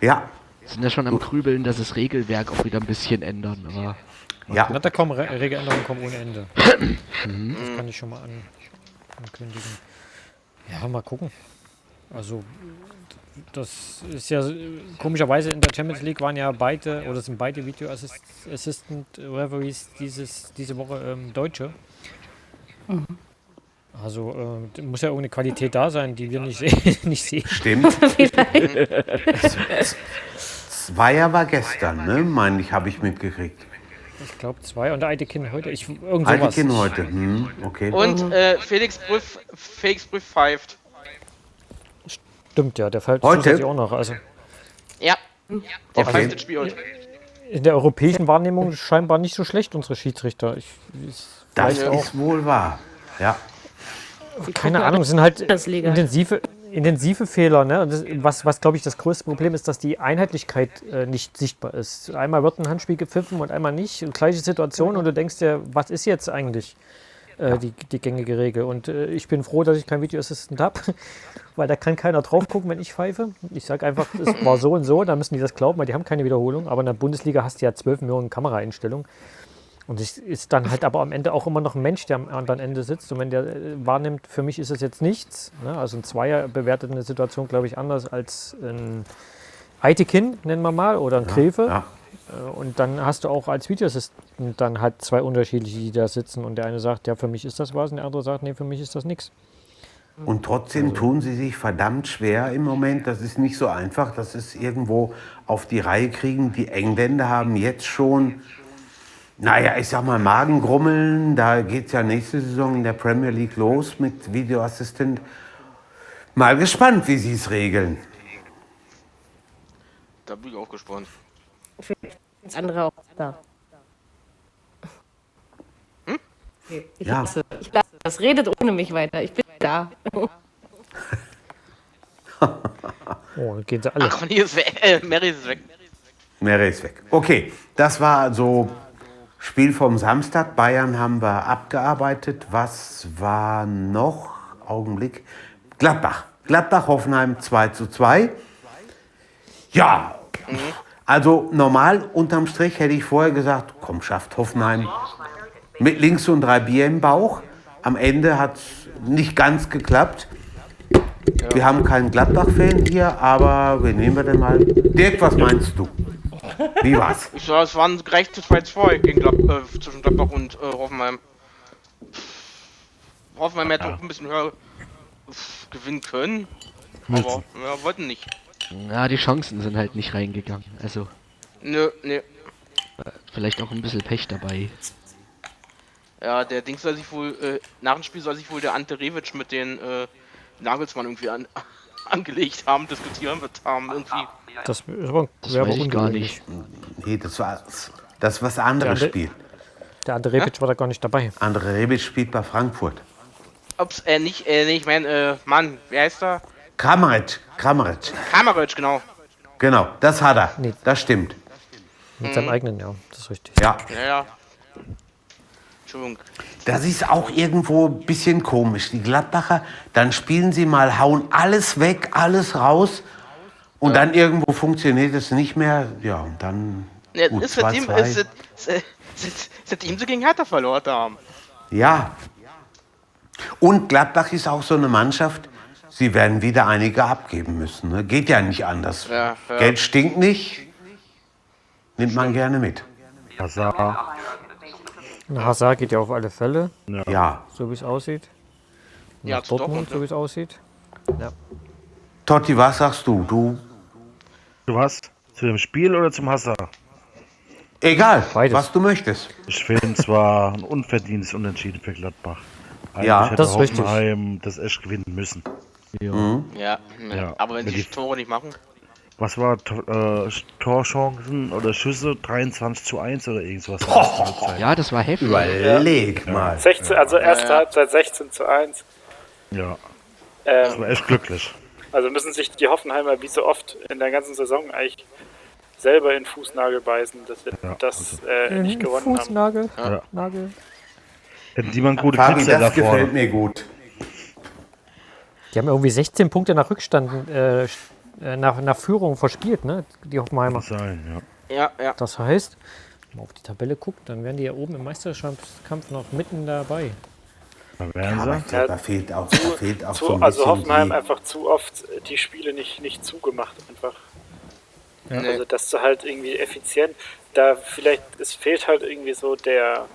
ja, Sind ja schon am Grübeln, dass das Regelwerk auch wieder ein bisschen ändern. Aber ja. Na, da kommen Re Regeländerungen kommen ohne Ende. das kann ich schon mal an ankündigen. Ja, mal gucken. Also, das ist ja komischerweise in der Champions League waren ja beide oder sind beide Video Assist Assistant Referees dieses, diese Woche ähm, Deutsche. Also äh, muss ja irgendeine Qualität da sein, die wir nicht, sehen nicht sehen. Stimmt. Zweier war gestern, ne? Meine ich, habe ich mitgekriegt. Ich glaube zwei und der Eitekin heute. Ich, irgend Alte sowas. Heute. Hm, okay. Und äh, Felix Brüff, Felix Brüff pfeift. Stimmt ja, der fällt Heute? zusätzlich auch noch. Also Ja. Der Okay. pfeift das Spiel heute. in der europäischen Wahrnehmung scheinbar nicht so schlecht, unsere Schiedsrichter. Ich, ich Das weiß auch, ist wohl wahr. Ja. keine Ahnung, es sind halt intensive, intensive Fehler. Ne? Und Das, was, was glaube ich, das größte Problem ist, dass die Einheitlichkeit äh, nicht sichtbar ist. Einmal wird ein Handspiel gepfiffen und einmal nicht. Und gleiche Situation und du denkst dir, was ist jetzt eigentlich äh, die, die gängige Regel? Und äh, ich bin froh, dass ich keinen Video Assistant habe, weil da kann keiner drauf gucken, wenn ich pfeife. Ich sage einfach, es war so und so, dann müssen die das glauben, weil die haben keine Wiederholung. Aber in der Bundesliga hast du ja 12 Millionen Kameraeinstellungen. Und es ist dann halt aber am Ende auch immer noch ein Mensch, der am anderen Ende sitzt. Und wenn der äh, wahrnimmt, für mich ist es jetzt nichts. Ne? Also ein Zweier bewertet eine Situation, glaube ich, anders als ein Eitekin, nennen wir mal, oder ein Gräfe. ja. Äh, Und dann hast du auch als Videoassistent dann halt zwei unterschiedliche, die da sitzen. Und der eine sagt, ja, für mich ist das was. Und der andere sagt, nee, für mich ist das nichts. Und trotzdem tun sie sich verdammt schwer im Moment. Das ist nicht so einfach, dass es irgendwo auf die Reihe kriegen. Die Engländer haben jetzt schon, naja, ich sag mal, Magengrummeln. Da geht es ja nächste Saison in der Premier League los mit Videoassistent. Mal gespannt, wie sie es regeln. Da bin ich auch gespannt. Das andere auch da. Ich Ja. lasse, ich lasse das. Redet ohne mich weiter. Ich bin da. Oh, dann gehen sie alle. Ach, ist weg. Äh, Mary ist weg. Mary ist weg. Okay, das war so Spiel vom Samstag. Bayern haben wir abgearbeitet. Was war noch? Augenblick. Gladbach. Gladbach-Hoffenheim 2 zu 2. Ja, also normal unterm Strich hätte ich vorher gesagt, komm, schafft Hoffenheim mit links und drei Bier im Bauch. am Ende hat es nicht ganz geklappt. Ja. Wir haben keinen Gladbach-Fan hier, aber wen nehmen wir denn mal? Dirk, was meinst du? Wie war's? Ich sag, es waren gerechte 2-2 gegen Glad äh, zwischen Gladbach und äh, Hoffenheim. Hoffenheim hätte ja. auch ein bisschen höher gewinnen können, aber wir wollten nicht. Ja, die Chancen sind halt nicht reingegangen. Also. Nö, nö. Vielleicht auch ein bisschen Pech dabei. Ja, der Ding soll sich wohl, äh, nach dem Spiel soll sich wohl der Ante Revic mit den äh, Nagelsmann irgendwie an, angelegt haben, diskutieren wird haben, irgendwie. Das, aber, das weiß ich gar nicht. Nee, das war das was anderes Spiel. Der Ante Rebic ja? war da gar nicht dabei. Andre Rebic spielt bei Frankfurt. Ups, äh, nicht, äh, nee, ich meine, äh, Mann, wie heißt er? Kramaric, Kramaric. Kramaric, genau. Genau, das hat er. Nee. Das stimmt. Mit seinem eigenen, ja, das ist richtig. Ja. Ja, ja. Entschuldigung. Das ist auch irgendwo ein bisschen komisch. Die Gladbacher, dann spielen sie mal, hauen alles weg, alles raus und ja. dann irgendwo funktioniert es nicht mehr. Ja, und dann. Ja, gut, ist seitdem, ist, ist, ist, seitdem sie gegen Hertha verloren haben. Ja. Und Gladbach ist auch so eine Mannschaft, sie werden wieder einige abgeben müssen. Ne? Geht ja nicht anders. Ja, ja. Geld stinkt nicht, nimmt man gerne mit. Hazard. Hazard geht ja auf alle Fälle. Ja. So wie es aussieht. Ja, Dortmund, Dortmund, so wie es aussieht. Ja. Totti, was sagst du? Du. Du was? Zu dem Spiel oder zum Hazard? Egal, Beides. was du möchtest. Ich finde zwar ein unverdientes Unentschieden für Gladbach. Eigentlich ja, das ist Hoffenheim richtig. das echt gewinnen müssen. Ja. Mhm. Ja, ja, aber wenn, wenn die Tore nicht machen. Was war äh, Torchancen oder Schüsse 23 zu 1 oder irgendwas? Oh, ja, das war heftig. Überleg ja. mal. 16, also erste ja. Halbzeit 16 zu 1. Ja. Ähm, das war echt glücklich. Also müssen sich die Hoffenheimer wie so oft in der ganzen Saison eigentlich selber in Fußnagel beißen, dass wir ja, das äh, nicht gewonnen Fußnagel. haben. Ja. Nagel. Hätten die mal gute Fabi, das da gefällt mir gut. Die haben irgendwie 16 Punkte nach Rückstand äh, äh, nach, nach Führung verspielt, ne? Die Hoffenheimer. Muss sein, ja. Ja, ja. Das heißt, wenn man auf die Tabelle guckt, dann wären die ja oben im Meisterschaftskampf noch mitten dabei. Da wären sie. Ja, da fehlt auch, da fehlt auch zu, so ein Also Hoffenheim einfach zu oft die Spiele nicht, nicht zugemacht einfach. Ja. Also dass du halt irgendwie effizient, da vielleicht, es fehlt halt irgendwie so der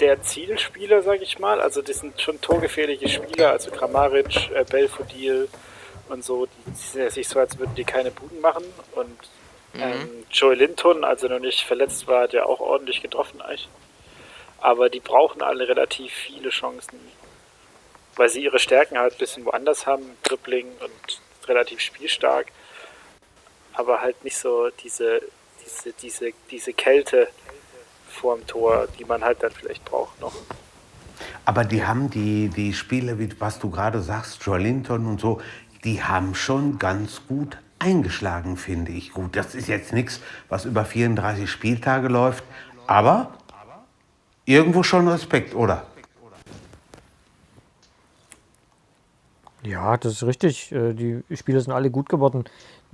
der Zielspieler, sag ich mal. Also das sind schon torgefährliche Spieler, also Kramaric, äh, Belfodil, und so, die, die sind ja nicht so, als würden die keine Buden machen. Und mhm. ähm, Joey Linton, als er noch nicht verletzt war, hat ja auch ordentlich getroffen eigentlich. Aber die brauchen alle relativ viele Chancen, weil sie ihre Stärken halt ein bisschen woanders haben, Dribbling und relativ spielstark, aber halt nicht so diese, diese, diese, diese Kälte vorm Tor, die man halt dann vielleicht braucht noch. Aber die haben die, die Spiele, wie was du gerade sagst, Joe Linton und so, die haben schon ganz gut eingeschlagen, finde ich. Gut, das ist jetzt nichts, was über 34 Spieltage läuft, aber irgendwo schon Respekt, oder? Ja, das ist richtig. Äh, die Spieler sind alle gut geworden.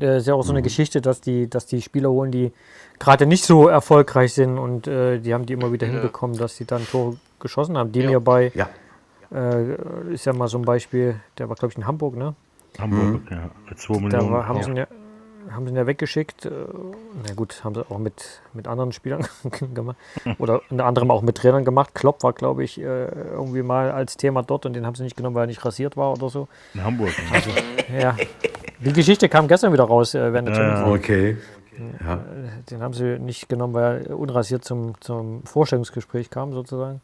Das äh, ist ja auch so eine mhm. Geschichte, dass die, dass die Spieler holen, die gerade nicht so erfolgreich sind und äh, die haben die immer wieder hinbekommen, dass sie dann Tore geschossen haben. Die ja. mir bei ja. äh, ist ja mal so ein Beispiel, der war glaube ich in Hamburg, ne? Hamburg, mhm. ja, für 2 Millionen. Da haben, ja. sie ja, haben sie ihn ja weggeschickt. Äh, na gut, haben sie auch mit, mit anderen Spielern gemacht. Oder unter anderem auch mit Trainern gemacht. Klopp war, glaube ich, äh, irgendwie mal als Thema dort und den haben sie nicht genommen, weil er nicht rasiert war oder so. In Hamburg. Also, ja. Die Geschichte kam gestern wieder raus äh, während der ja, Okay. Ja. Den haben sie nicht genommen, weil er unrasiert zum, zum Vorstellungsgespräch kam, sozusagen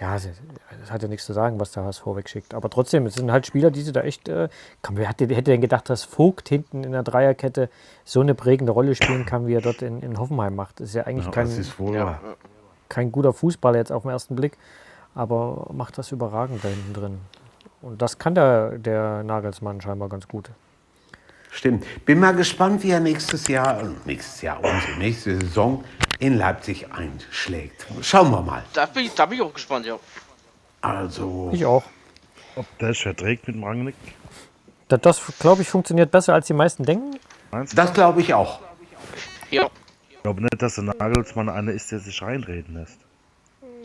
ja, das hat ja nichts zu sagen, was der HSV wegschickt. Aber trotzdem, es sind halt Spieler, die sie da echt. Äh, kann, wer hätte, hätte denn gedacht, dass Vogt hinten in der Dreierkette so eine prägende Rolle spielen kann, wie er dort in, in Hoffenheim macht? Das ist ja eigentlich ja, kein, ja. kein guter Fußballer jetzt auf den ersten Blick, aber macht das überragend da hinten drin. Und das kann der, der Nagelsmann scheinbar ganz gut. Stimmt. Bin mal gespannt, wie er nächstes Jahr, nächstes Jahr, unsere nächste Saison in Leipzig einschlägt. Schauen wir mal. Da bin ich, da bin ich auch gespannt, ja. Also. Ich auch. Ob der es verträgt mit dem Rangnick? Das, das glaube ich, funktioniert besser, als die meisten denken. Meinst du? Das glaube ich auch. Ja. Ich glaube nicht, dass der Nagelsmann einer ist, der sich reinreden lässt.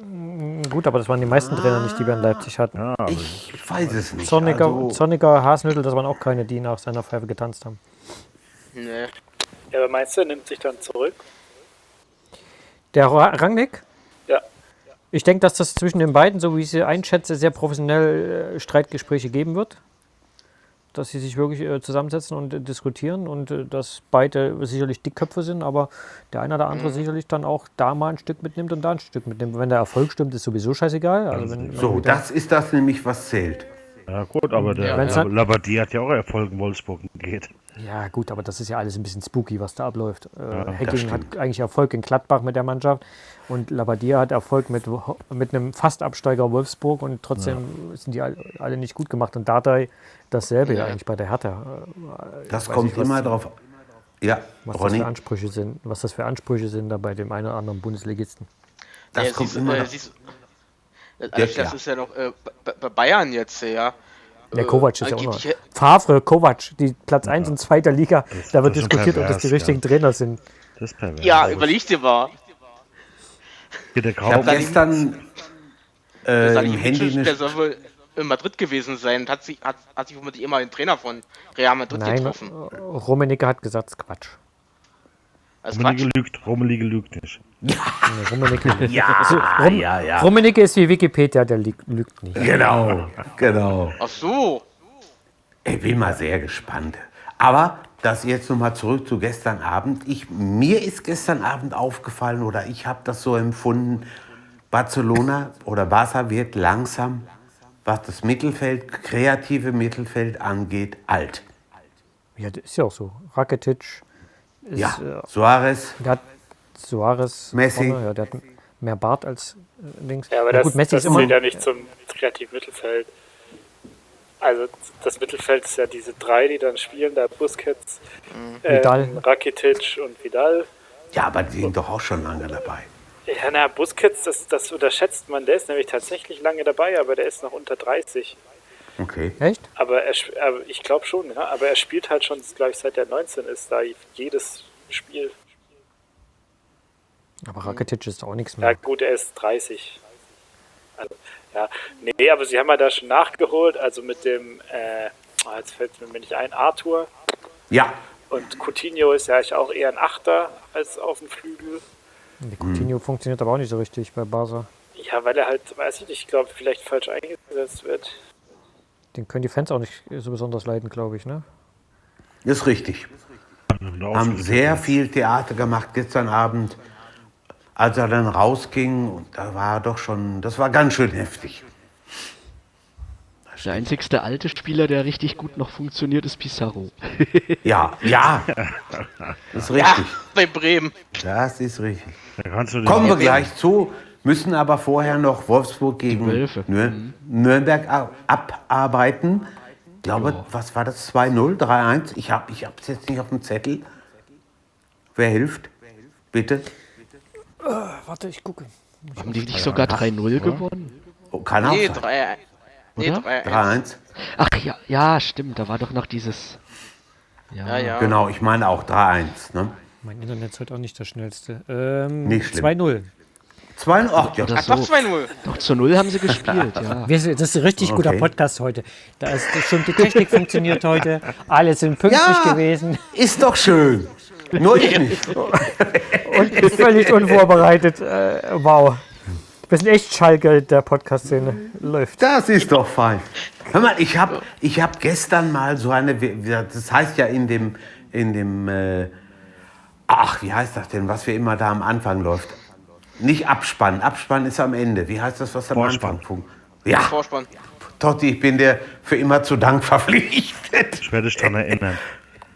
Mm, gut, aber das waren die meisten Trainer nicht, die wir in Leipzig hatten. Ja, ich weiß es nicht. Zorniger, also, Zorniger Hasenhüttel, das waren auch keine, die nach seiner Pfeife getanzt haben. Nee. Ja, aber meinst du, er nimmt sich dann zurück? Der Rangnick? Ja. Ich denke, dass das zwischen den beiden, so wie ich sie einschätze, sehr professionell äh, Streitgespräche geben wird dass sie sich wirklich äh, zusammensetzen und äh, diskutieren und dass beide sicherlich Dickköpfe sind, aber der eine oder andere mhm. sicherlich dann auch da mal ein Stück mitnimmt und da ein Stück mitnimmt. Wenn der Erfolg stimmt, ist sowieso scheißegal. Also wenn, so, das ist das nämlich, was zählt. Ja gut, aber der ja, ja. Labadie hat ja auch Erfolg in Wolfsburg geht. Ja gut, aber das ist ja alles ein bisschen spooky, was da abläuft. Äh, ja, Hacking hat eigentlich Erfolg in Gladbach mit der Mannschaft und Labadia hat Erfolg mit, mit einem Fastabsteiger Wolfsburg und trotzdem ja. sind die alle nicht gut gemacht. Und Dardai dasselbe ja. eigentlich bei der Hertha. Äh, das kommt nicht, immer drauf. Ja, was Ronny. das für Ansprüche sind, was das für Ansprüche sind da bei dem einen oder anderen Bundesligisten. Das ja, kommt immer. Äh, also das ist ja noch äh, bei Bayern jetzt, ja. Der äh, Kovac ist ja auch noch. Favre, Kovac, die Platz 1 ja. und 2 der Liga. Das, da wird diskutiert, pervers, ob das die richtigen ja. Trainer sind. Das ist pervers. Ja, überleg dir mal. Ich habe gestern äh, im Handy nicht. Der soll wohl in Madrid gewesen sein und hat sich, hat, hat sich womöglich immer den Trainer von Real Madrid Nein, getroffen. Rummenigge hat gesagt, Quatsch. Also Rummenigge lügt, Rummenigge lügt nicht. Ja, Rummenigge, ja, also, Rum, ja, ja. Rummenigge ist wie Wikipedia, der lügt nicht. Genau, genau. Ach so. Ich bin mal sehr gespannt. Aber das jetzt nochmal zurück zu gestern Abend. Ich, mir ist gestern Abend aufgefallen oder ich habe das so empfunden, Barcelona oder Barca wird langsam, was das Mittelfeld, kreative Mittelfeld angeht, alt. Ja, das ist ja auch so. Rakitic ist, ja, äh, Suarez. Der hat Suarez. Messi. Vorne, ja, der hat mehr Bart als äh, links. Ja, aber ja, das, gut, Messi das ist immer, ja nicht zum kreativen Mittelfeld. Also das Mittelfeld ist ja diese drei, die dann spielen, da Busquets, mhm. ähm, Rakitic und Vidal. Ja, aber die sind doch auch schon lange dabei. Ja, na, Busquets, das, das unterschätzt man, der ist nämlich tatsächlich lange dabei, aber der ist noch unter 30. Okay. Echt? Aber, er, aber ich glaube schon, ja. Aber er spielt halt schon, glaube ich, seit er 19 ist, da jedes Spiel. Aber Rakitic ist auch nichts mehr. Ja, gut, er ist 30. Also, ja, nee, aber sie haben ja da schon nachgeholt, also mit dem, äh, ah, jetzt fällt mir nicht ein, Arthur. Ja. Und Coutinho ist ja auch eher ein Achter als auf dem Flügel. Der Coutinho hm. funktioniert aber auch nicht so richtig bei Barca. Ja, weil er halt, weiß ich nicht, ich glaube, vielleicht falsch eingesetzt wird. Den können die Fans auch nicht so besonders leiden, glaube ich, ne? Ist richtig. Haben sehr viel Theater gemacht gestern Abend als er dann rausging, da war doch schon, das war ganz schön heftig. Der einzigste alte Spieler, der richtig gut noch funktioniert, ist Pizarro. ja, ja. Das ist richtig. Ja, bei Bremen. Das ist richtig. Kommen wir gleich zu, müssen aber vorher noch Wolfsburg gegen Nür mhm. Nürnberg abarbeiten. Ich glaube, oh. was war das? 2-0, 3-1? Ich habe es ich jetzt nicht auf dem Zettel. Wer hilft? Bitte. Uh, warte, ich gucke. Haben die nicht sogar 3-0 gewonnen? Oh, kann auch nee, 3 Nee, 3-1. Ach ja, ja, stimmt, da war doch noch dieses. Ja, ja. ja. Genau, ich meine auch 3-1. Ne? Mein Internet ist heute auch nicht das schnellste. Ähm, nicht schlimm. 2-0. 2 Ach, ja. Ach, so. doch 2-0. Doch zu 0 haben sie gespielt, ja. Das ist ein richtig okay. guter Podcast heute. Da ist schon die Technik funktioniert heute. Alle sind pünktlich ja, gewesen. Ist doch schön. Nur ich nicht. Und völlig unvorbereitet. Äh, wow. Wir sind echt Schalke der Podcast-Szene. Läuft. Das ist doch fein. Hör mal, ich habe ich hab gestern mal so eine, das heißt ja in dem, in dem, äh, ach, wie heißt das denn, was wir immer da am Anfang läuft? Nicht Abspann, Abspann ist am Ende. Wie heißt das, was am Vorspann. Anfang? Ja. Vorspann. Totti, ich bin dir für immer zu Dank verpflichtet. Ich werde dich daran erinnern.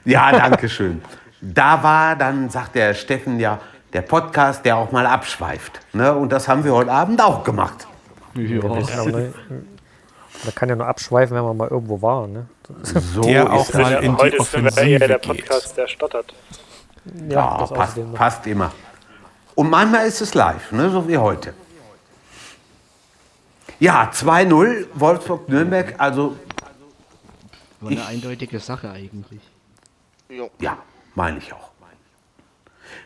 Ja, danke schön. Da war dann, sagt der Steffen ja, der Podcast, der auch mal abschweift. Ne? Und das haben wir heute Abend auch gemacht. Ja. Da kann ja nur abschweifen, wenn man mal irgendwo war. Ne? So der auch mal in die Heute Offensive ist der Podcast, der stottert. Ja, ja passt, passt, immer. Und manchmal ist es live, ne? so wie heute. Ja, 2-0, Wolfsburg-Nürnberg, also. War eine eindeutige Sache eigentlich. Ja, meine ich auch.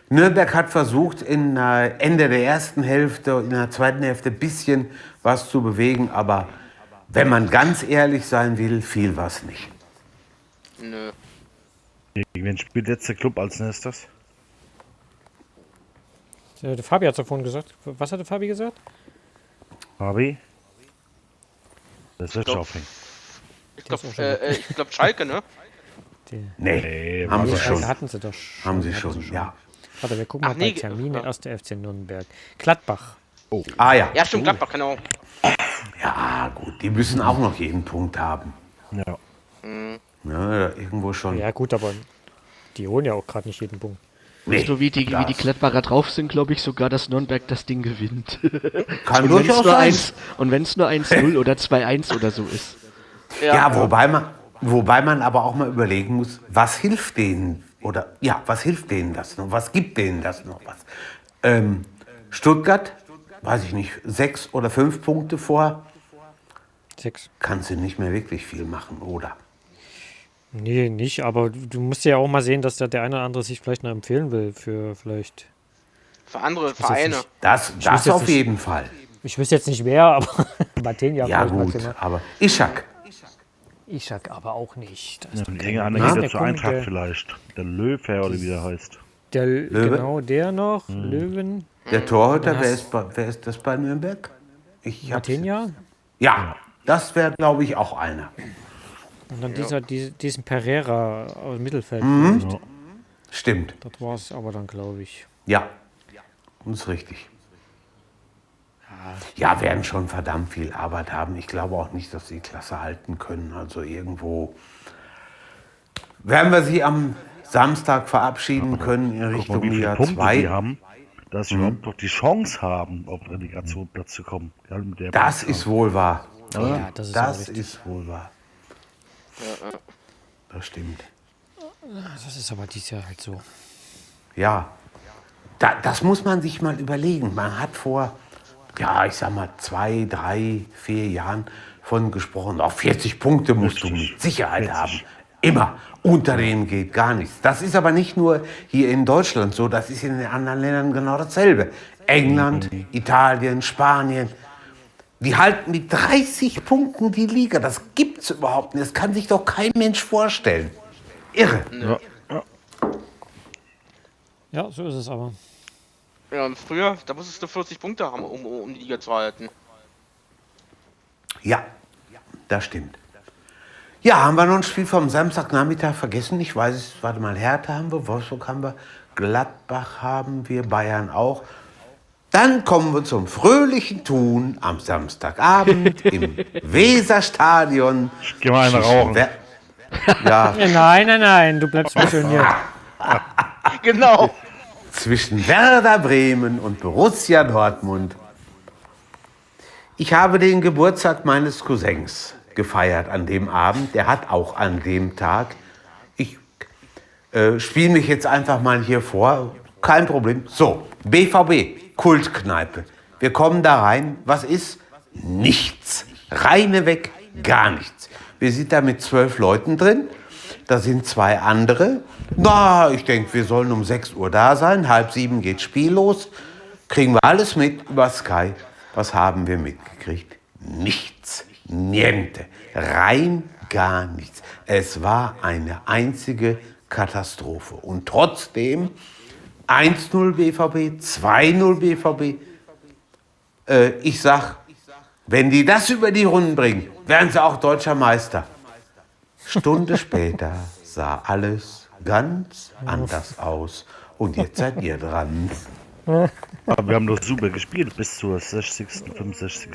Nürnberg hat versucht, in äh, Ende der ersten Hälfte, in der zweiten Hälfte ein bisschen was zu bewegen, aber wenn man ganz ehrlich sein will, viel was nicht. Nö. Gegen wen spielt jetzt der Club als nächstes? Der, Fabi hat es davon gesagt. Was hat der Fabi gesagt? Fabi? Das wird aufhängen. Ich glaube, äh, äh, ich glaub Schalke, ne? Die, nee, nee, haben sie schon. Hatten sie doch schon. Haben sie schon, schon, ja. Warte, wir gucken Ach, mal nee, bei Termine. Ja. 1. FC Nürnberg. Gladbach. Oh. Ah ja. Ja, stimmt, Gladbach, genau. Ja, gut, die müssen auch noch jeden Punkt haben. Ja. Mhm. Ja, irgendwo schon. Ja, gut, aber die holen ja auch gerade nicht jeden Punkt. Nee, so wie die, wie die Klettbarer drauf sind, glaube ich sogar, dass Nürnberg das Ding gewinnt. Kann durchaus sein. und wenn es nur 1-0 oder 2-1 oder so ist. Ja, ja, wobei, man, wobei man aber auch mal überlegen muss, was hilft denen? Oder ja, was hilft denen das noch? Was gibt denen das noch was? Ähm, Stuttgart, weiß ich nicht, sechs oder fünf Punkte vor. Sechs. Kannst du nicht mehr wirklich viel machen, oder? Nee, nicht, aber du musst ja auch mal sehen, dass da der eine oder andere sich vielleicht noch empfehlen will für vielleicht. Für andere Vereine. Das, das auf nicht, jeden Fall. Ich wüsste jetzt nicht wer, aber Martin Ja, gut, aber Ishak. Ishak aber auch nicht. Das ja, irgendeiner geht ja zur Eintracht der, vielleicht. Der Löwe oder wie der heißt. Der Löwe? Genau, der noch. Hm. Löwen. Der Torhüter, wer ist, wer ist das bei Nürnberg? Ich Martinia? Ja, das wäre, glaube ich, auch einer. Und dann dieser, die, diesen Pereira aus dem Mittelfeld. Mhm. Ja. Stimmt. Das war es aber dann, glaube ich. Ja, das ist richtig. Ja, werden schon verdammt viel Arbeit haben. Ich glaube auch nicht, dass sie die Klasse halten können. Also irgendwo werden wir sie am Samstag verabschieden können in Richtung mal, Liga 2. haben, dass sie mhm. überhaupt noch die Chance haben, auf Relegationsplatz zu kommen. Ja, das ist wohl wahr. Ja, das ist, das ist wohl wahr. Das stimmt. Das ist aber dieses Jahr halt so. Ja, da, das muss man sich mal überlegen. Man hat vor, ja, ich sag mal, zwei, drei, vier Jahren von gesprochen. Auch 40 Punkte musst du mit Sicherheit 40. haben. Immer. Unter denen geht gar nichts. Das ist aber nicht nur hier in Deutschland so, das ist in den anderen Ländern genau dasselbe. England. Italien, Spanien, die halten mit 30 Punkten die Liga. Das gibt's überhaupt nicht. Das kann sich doch kein Mensch vorstellen. Irre. Ja. ja so ist es aber. Ja, und früher, da musstest du 40 Punkte haben, um, um die Liga zu halten. Ja, das stimmt. Ja, haben wir noch ein Spiel vom Samstagnachmittag vergessen? Ich weiß es, warte mal, Hertha haben wir, Wolfsburg haben wir, Gladbach haben wir, Bayern auch. Dann kommen wir zum fröhlichen Tun am Samstagabend im Weserstadion. Geh mal eine rauchen. Ja. Nein, nein, nein, du bleibst schön hier. genau. Zwischen Werder Bremen und Borussia Dortmund. Ich habe den Geburtstag meines Cousins gefeiert an dem Abend. Der hat auch an dem Tag. Ich äh, spiele mich jetzt einfach mal hier vor. Kein Problem. So, BVB. Kultkneipe. Wir kommen da rein. Was ist? Nichts. Reine weg, gar nichts. Wir sind da mit zwölf Leuten drin. Da sind zwei andere. Na, ich denke, wir sollen um 6 Uhr da sein. Halb sieben geht Spiel los. Kriegen wir alles mit über Sky. Was haben wir mitgekriegt? Nichts. Niente. Rein gar nichts. Es war eine einzige Katastrophe. Und trotzdem 1-0 BVB, 2-0 BVB. Äh, ich sag, wenn die das über die Runden bringen, werden sie auch deutscher Meister. Stunde später sah alles ganz anders aus. Und jetzt seid ihr dran. Aber wir haben doch super gespielt bis zur 60., 65.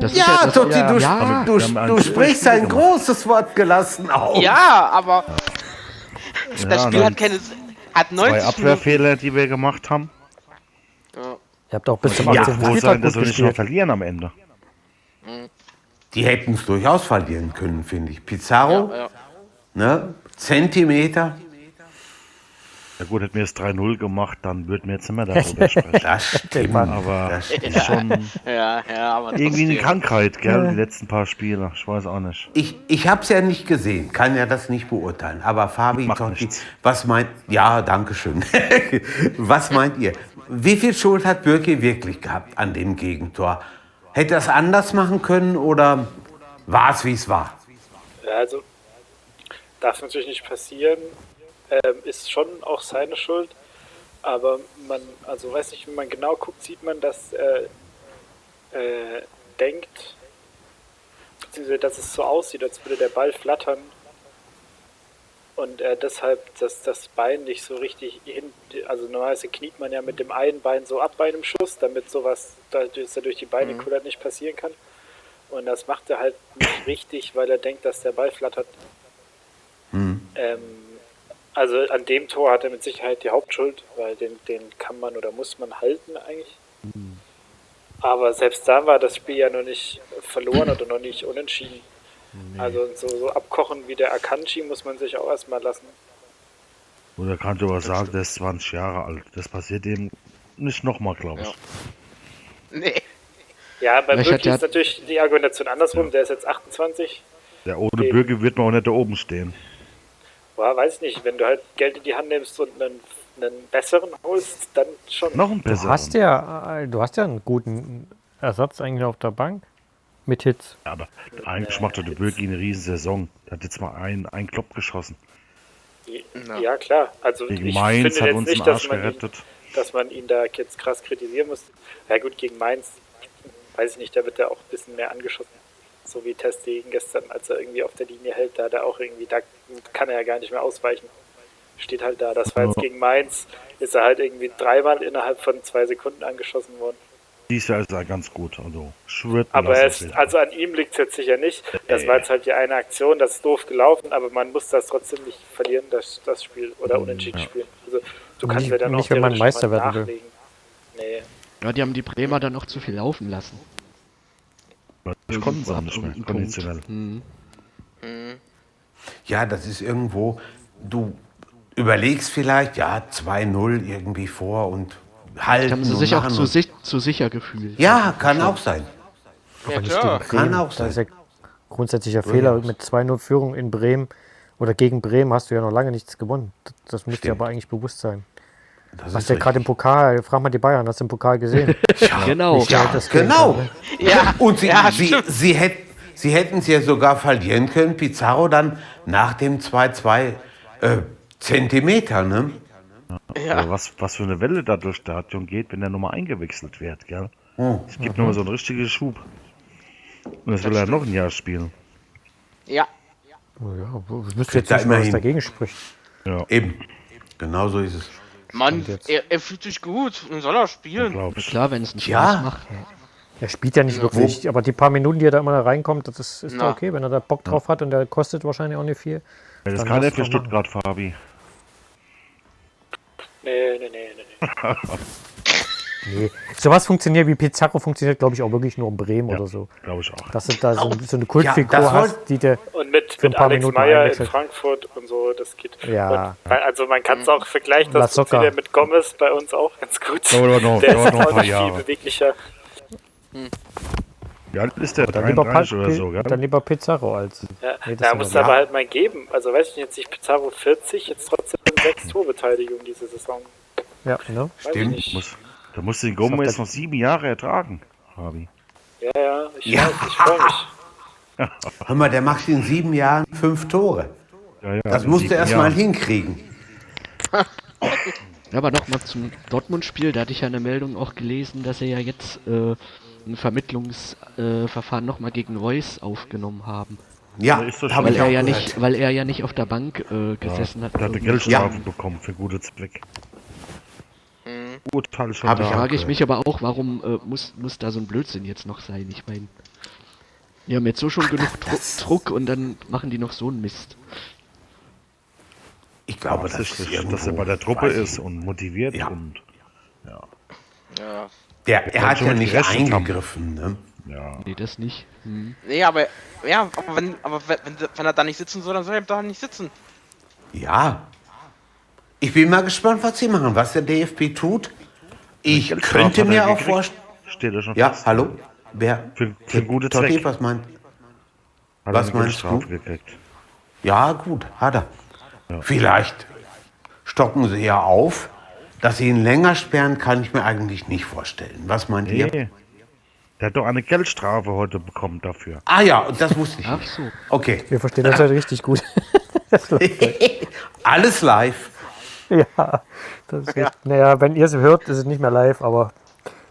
Das ja, ja Totti, du, ja. du, du, du sprichst ein großes Wort gelassen auf. Ja, aber das Spiel hat keine hat 90 Zwei Abwehrfehler, die wir gemacht haben. Ja. Ihr habt auch bis zum 18. Ja, sein, dass wir nicht noch verlieren am Ende. Die hätten es durchaus verlieren können, finde ich. Pizarro, ja, ja. Ne, Zentimeter. Ja gut, hätten wir jetzt 3-0 gemacht, dann würden wir jetzt nicht mehr darüber sprechen. Das stimmt. Aber Das das ist schon Ja, ja, aber irgendwie eine. Krankheit, gell, die letzten paar Spiele. Ich weiß auch nicht. Ich, ich habe es ja nicht gesehen, kann ja das nicht beurteilen. Aber Fabi, Totti, was meint... Ja, danke schön. was meint ihr? Wie viel Schuld hat Birki wirklich gehabt an dem Gegentor? Hätte er es anders machen können oder war es, wie es war? Also darf natürlich nicht passieren. Ähm, ist schon auch seine Schuld. Aber man, also weiß nicht, wenn man genau guckt, sieht man, dass er äh, denkt, beziehungsweise dass es so aussieht, als würde der Ball flattern. Und er deshalb das, das Bein nicht so richtig hin, also normalerweise kniet man ja mit dem einen Bein so ab bei einem Schuss, damit sowas, dass er durch die Beine kullert, nicht passieren kann. Und das macht er halt nicht richtig, weil er denkt, dass der Ball flattert. Ähm, also an dem Tor hat er mit Sicherheit die Hauptschuld, weil den, den kann man oder muss man halten eigentlich. Aber selbst da war das Spiel ja noch nicht verloren oder noch nicht unentschieden. Also so, so abkochen wie der Akanji muss man sich auch erstmal lassen. Oder kann ich aber sagen, der ist 20 Jahre alt. Das passiert ihm nicht nochmal, glaube ich. Ja. Nee. Ja, bei Birki ist natürlich die Argumentation andersrum. Der ist jetzt 28. Der ohne Nee. Bürger wird man auch nicht da oben stehen. Boah, weiß ich nicht. Wenn du halt Geld in die Hand nimmst und einen, einen besseren holst, dann schon. Noch ein Du besserer. hast ja, äh, du hast ja einen guten Ersatz eigentlich auf der Bank mit Hits. Aber eigentlich macht der Bürger eine riesen Saison. Der hat jetzt mal einen, einen Klopp geschossen. Ja, klar. Also Gegen ich Mainz finde hat jetzt uns nicht, den dass Arsch man, ihn, gerettet. dass man ihn da jetzt krass kritisieren muss. Ja gut, gegen Mainz, weiß ich nicht, da wird er auch ein bisschen mehr angeschossen. So wie Testegen gestern, als er irgendwie auf der Linie hält, da hat er auch irgendwie, da kann er ja gar nicht mehr ausweichen. Steht halt da. Das war jetzt Ja. gegen Mainz, ist er halt irgendwie dreimal innerhalb von zwei Sekunden angeschossen worden. Dies Jahr ist er ganz gut. Also, schwört Aber er Fall. also an ihm liegt es jetzt sicher nicht. Das war jetzt halt die eine Aktion, das ist doof gelaufen, aber man muss das trotzdem nicht verlieren, das, das Spiel oder unentschieden spielen. Also du kannst Nicht- ja dann auch nicht, wenn man Meister werden will. nachlegen. Nee. Ja, die haben die Bremer dann noch zu viel laufen lassen. Ich konnte es nicht mehr, konditionell. Punkt. Ja, das ist irgendwo, du überlegst vielleicht, ja, 2-0 irgendwie vor und halten Haben sie sich auch zu, sich, zu sicher gefühlt. Ja, kann auch sein. Ja, nicht klar. Kann auch Das ist sein. ja grundsätzlicher Fehler. Mit 2-0 Führung in Bremen oder gegen Bremen hast du ja noch lange nichts gewonnen. Das, das müsste dir aber eigentlich bewusst sein. Das Was ist ja gerade im. Pokal, frag mal die Bayern, hast du im Pokal gesehen? Genau. Ja, das genau. Gegenteil, Ja, Und sie, ja, sie, sie, hätt, sie hätten es ja sogar verlieren können, Pizarro dann nach dem 2-2 äh, Zentimeter, ne? Aber was, was für eine Welle da durchs Stadion geht, wenn der nochmal eingewechselt wird, gell? Oh. Es gibt nochmal so einen richtigen Schub. Und das will er noch ein Jahr spielen. Ja. Oh ja, ich wüsste jetzt da nicht, mal, was dagegen spricht. Ja, Eben. Genau so ist es. Mann, er, er fühlt sich gut. Dann soll er spielen. glaub ich. Klar, wenn es einen Spaß Ja. macht. Er spielt ja nicht wirklich, aber die paar Minuten, die er da immer reinkommt, das ist, ist Na. doch okay, wenn er da Bock drauf hat und der kostet wahrscheinlich auch nicht viel. Ja, das kann er für machen. Stuttgart, Fabi. Nee, nee, nee, nee. nee. Nee. Sowas funktioniert wie Pizarro funktioniert, glaube ich, auch wirklich nur in Bremen Ja. oder so. Glaube ich auch. Dass du da so, so eine Ja, Kultfigur das hast, die der. Und mit, Für ein mit paar Alex Minuten Meyer in. Frankfurt und so, das geht. Ja. Und, also man kann es auch vergleichen, La das Soca. funktioniert mit Gomez bei uns auch ganz gut. Dauert noch- der ist noch auch paar nicht viel Jahre. beweglicher. Wie alt ist der? Dann lieber, Pa- 33 oder so, dann gell? lieber Pizarro als. Ja, Nee, das da muss aber- aber ja. halt mal geben. Also weiß ich nicht, jetzt nicht Pizarro 40, jetzt trotzdem sechs Torbeteiligung diese Saison. Ja, ne? Weiß Stimmt. Muss, da muss den Gomez noch sieben Jahre ertragen, Fabi. Ja, ja, ich Ja. weiß, ich freue mich. Hör mal, der macht in sieben Jahren fünf Tore. Ja, ja, Das musst du sieben erst mal Jahren. hinkriegen. Ja, aber nochmal zum Dortmund-Spiel, da hatte ich ja eine Meldung auch gelesen, dass sie ja jetzt äh, ein Vermittlungsverfahren äh, nochmal gegen Reus aufgenommen haben. Ja, habe Weil er ja gehört. nicht, weil er ja nicht auf der Bank äh, gesessen hat. Der hatte Irgendwie. Geldstrafe bekommen für gute Zweck. Urteil schon ich da. Frage ich mich aber auch, warum äh, muss, muss da so ein Blödsinn jetzt noch sein? Ich meine, die haben jetzt so schon genug Dru Druck und dann machen die noch so einen Mist. Ich glaube, Aber das das ist dass er bei der Truppe ist und motiviert Ja. und Ja. Der, er hat ja nicht eingegriffen, ne? ja. Nee, das nicht. Hm. Nee, aber. Ja, aber wenn, aber wenn, wenn er da nicht sitzen soll, dann soll er da nicht sitzen. Ja, Ich bin mal gespannt, was sie machen, was der DFB tut. Ich könnte mir auch vorstellen. Steht da schon Ja, fest. hallo? Wer? Für, für gute Zweck. Was, mein, was meinst du? Gekriegt. Ja, gut, hat er. Ja. Vielleicht stocken sie ja auf. Dass sie ihn länger sperren, kann ich mir eigentlich nicht vorstellen. Was meint nee. ihr? Der hat doch eine Geldstrafe heute bekommen dafür. Ah ja, das wusste ich. Ach so. Okay. Wir verstehen das halt richtig gut. Alles live. Ja, das ist ja. Naja, wenn ihr es hört, ist es nicht mehr live, aber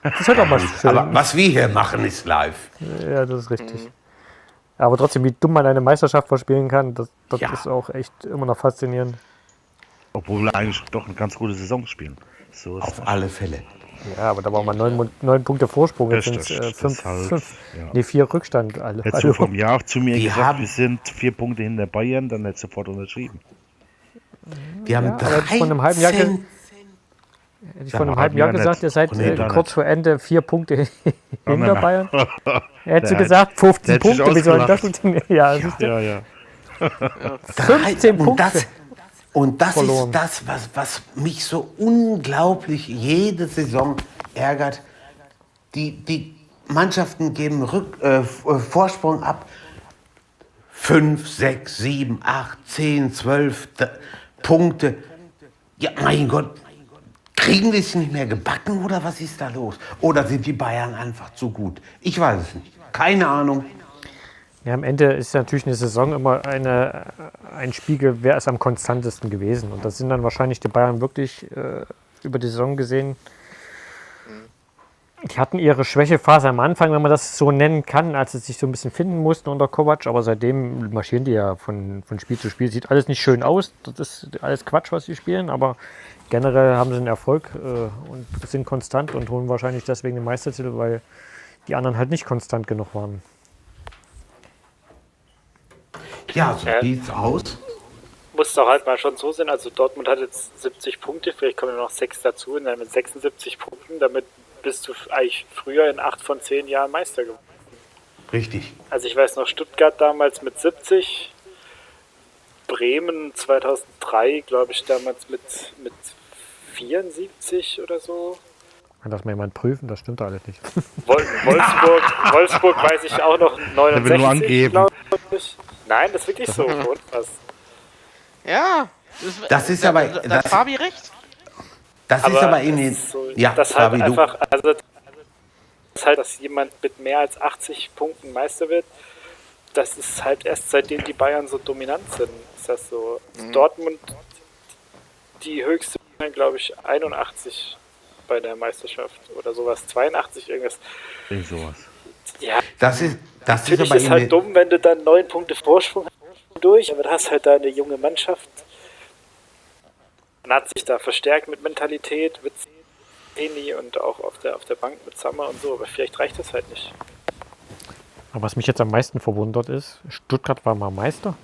das ist halt auch mal schön. Aber was wir hier machen, ist live. Ja, das ist richtig. Mhm. Aber trotzdem, wie dumm man eine Meisterschaft verspielen kann, das, das ja. ist auch echt immer noch faszinierend. Obwohl wir eigentlich doch eine ganz gute Saison spielen. So Auf das. alle Fälle. Ja, aber da waren wir neun, neun Punkte Vorsprung. Jetzt sind es äh, fünf, halt, fünf ja. nee, vier Rückstand. Alle. Hättest du vom Jahr zu mir gesagt, haben, wir sind vier Punkte hinter Bayern, dann hättest du sofort unterschrieben. Die haben ja, drei von einem halben Jahr Hätte ich vor einem halben Jahr gesagt, ihr seid nee, äh, kurz vor Ende vier Punkte hinter Bayern. Hättest du gesagt, 15 Punkte, wie soll das? Ja, ja, ja. 15 Punkte. Und das, das ist das, was, was mich so unglaublich jede Saison ärgert. Die, die Mannschaften geben Rück, äh, äh Vorsprung ab. 5, 6, 7, 8, 10, 12 Punkte. Ja, mein Gott, kriegen die es nicht mehr gebacken oder was ist da los? Oder sind die Bayern einfach zu gut? Ich weiß es nicht. Keine Ahnung. Ja, am Ende ist natürlich eine Saison immer eine, ein Spiegel, wer ist am konstantesten gewesen. Und das sind dann wahrscheinlich die Bayern wirklich äh, über die Saison gesehen. Die hatten ihre Schwächephase am Anfang, wenn man das so nennen kann, als sie sich so ein bisschen finden mussten unter Kovac. Aber seitdem marschieren die ja von, von Spiel zu Spiel. Sieht alles nicht schön aus. Das ist alles Quatsch, was sie spielen. Aber generell haben sie einen Erfolg äh, und sind konstant und holen wahrscheinlich deswegen den Meistertitel, weil die anderen halt nicht konstant genug waren. Ja, so äh, es aus. Muss doch halt mal schon so sein. Also Dortmund hat jetzt 70 Punkte, vielleicht kommen noch sechs dazu und dann mit 76 Punkten. Damit bist du eigentlich früher in acht von zehn Jahren Meister geworden. Richtig. Also ich weiß noch, Stuttgart damals mit 70, Bremen 2003, glaube ich, damals mit, mit 74 oder so. Kann das mal jemand prüfen? Das stimmt alles nicht. Wolfsburg, Wolfsburg weiß ich auch noch 69, glaube ich. Nein, das ist wirklich so. Was? Ja. Das, das ist aber. Da, da das, Fabi recht. Das aber ist aber in den. So, ja, das Fabi, halt einfach, also, das halt, dass jemand mit mehr als 80 Punkten Meister wird, das ist halt erst seitdem die Bayern so dominant sind. Ist das so? Mhm. Dortmund die höchste, glaube ich, 81 bei der Meisterschaft oder sowas, 82 irgendwas. Irgend sowas. Ja, das ist, das natürlich ist, aber ist halt dumm, wenn du dann neun Punkte Vorsprung hast durch, aber du hast halt da eine junge Mannschaft. Man hat sich da verstärkt mit Mentalität, mit Eni und auch auf der, auf der Bank mit Sammer und so, aber vielleicht reicht das halt nicht. Aber was mich jetzt am meisten verwundert ist, Stuttgart war mal Meister.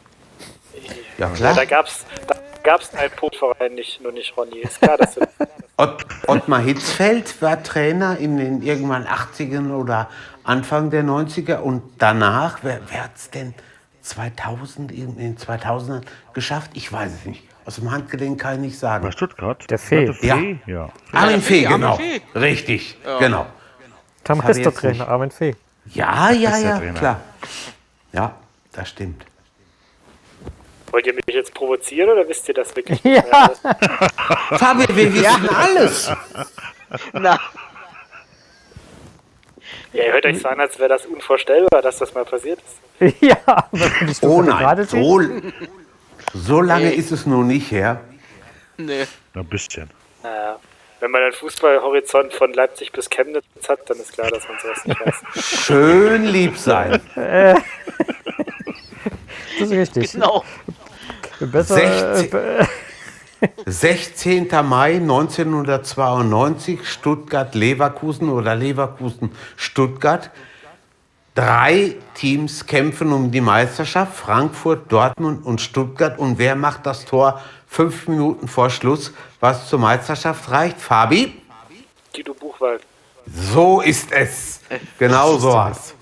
Ja, klar. Ja, da gab es da gab's einen Punktverein nicht, nur nicht Ronny. Ist klar, dass Ott, Ottmar Hitzfeld war Trainer in den irgendwann 80ern oder Anfang der 90er und danach, wer, wer hat es denn 2000, in den 2000ern geschafft? Ich weiß es nicht. Aus dem Handgelenk kann ich nicht sagen. Bei Stuttgart? Der Fee. Ja. ja. Armin Fee, genau. Fee. Richtig, ja. genau. Der Meistertrainer, Armin Fee. Ja, ja, ja, klar. Ja, das stimmt. Wollt ihr mich jetzt provozieren oder wisst ihr das wirklich? Ja. Fabian, wir wissen alles. Na. Ja, ihr hört euch so an, als wäre das unvorstellbar, dass das mal passiert ist. ja, oh nein, so, so lange nee. ist es noch nicht her. Nee. Ein bisschen. Naja. Wenn man einen Fußballhorizont von Leipzig bis Chemnitz hat, dann ist klar, dass man sowas nicht weiß. Schön lieb sein. das ist richtig. Genau. Besser, 16, äh, 16. Mai 1992, Stuttgart-Leverkusen oder Leverkusen-Stuttgart. Drei Teams kämpfen um die Meisterschaft, Frankfurt, Dortmund und Stuttgart. Und wer macht das Tor fünf Minuten vor Schluss, was zur Meisterschaft reicht? Fabi? Guido Buchwald. So ist es. Genau so was.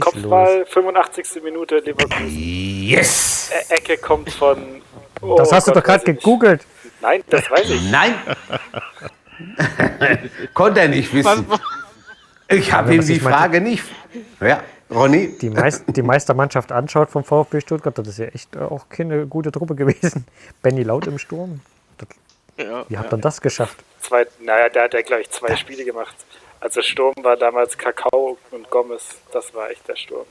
Kopfball, 85. Minute, Leverkusen. Yes! E Ecke kommt von. Oh, das hast Gott, du doch gerade gegoogelt. Nein, das weiß ich. Nein. Konnte er nicht wissen. Ich habe ihm die Frage nicht. Ja, Ronny? Die, Meist, die Meistermannschaft anschaut vom VfB Stuttgart, das ist ja echt auch keine gute Truppe gewesen. Benny Laut im Sturm. Ja, wie habt ihr ja. das geschafft? Zwei, naja, der hat ja, glaube ich, zwei Spiele gemacht. Also Sturm war damals Kakao und Gomez. Das war echt der Sturm.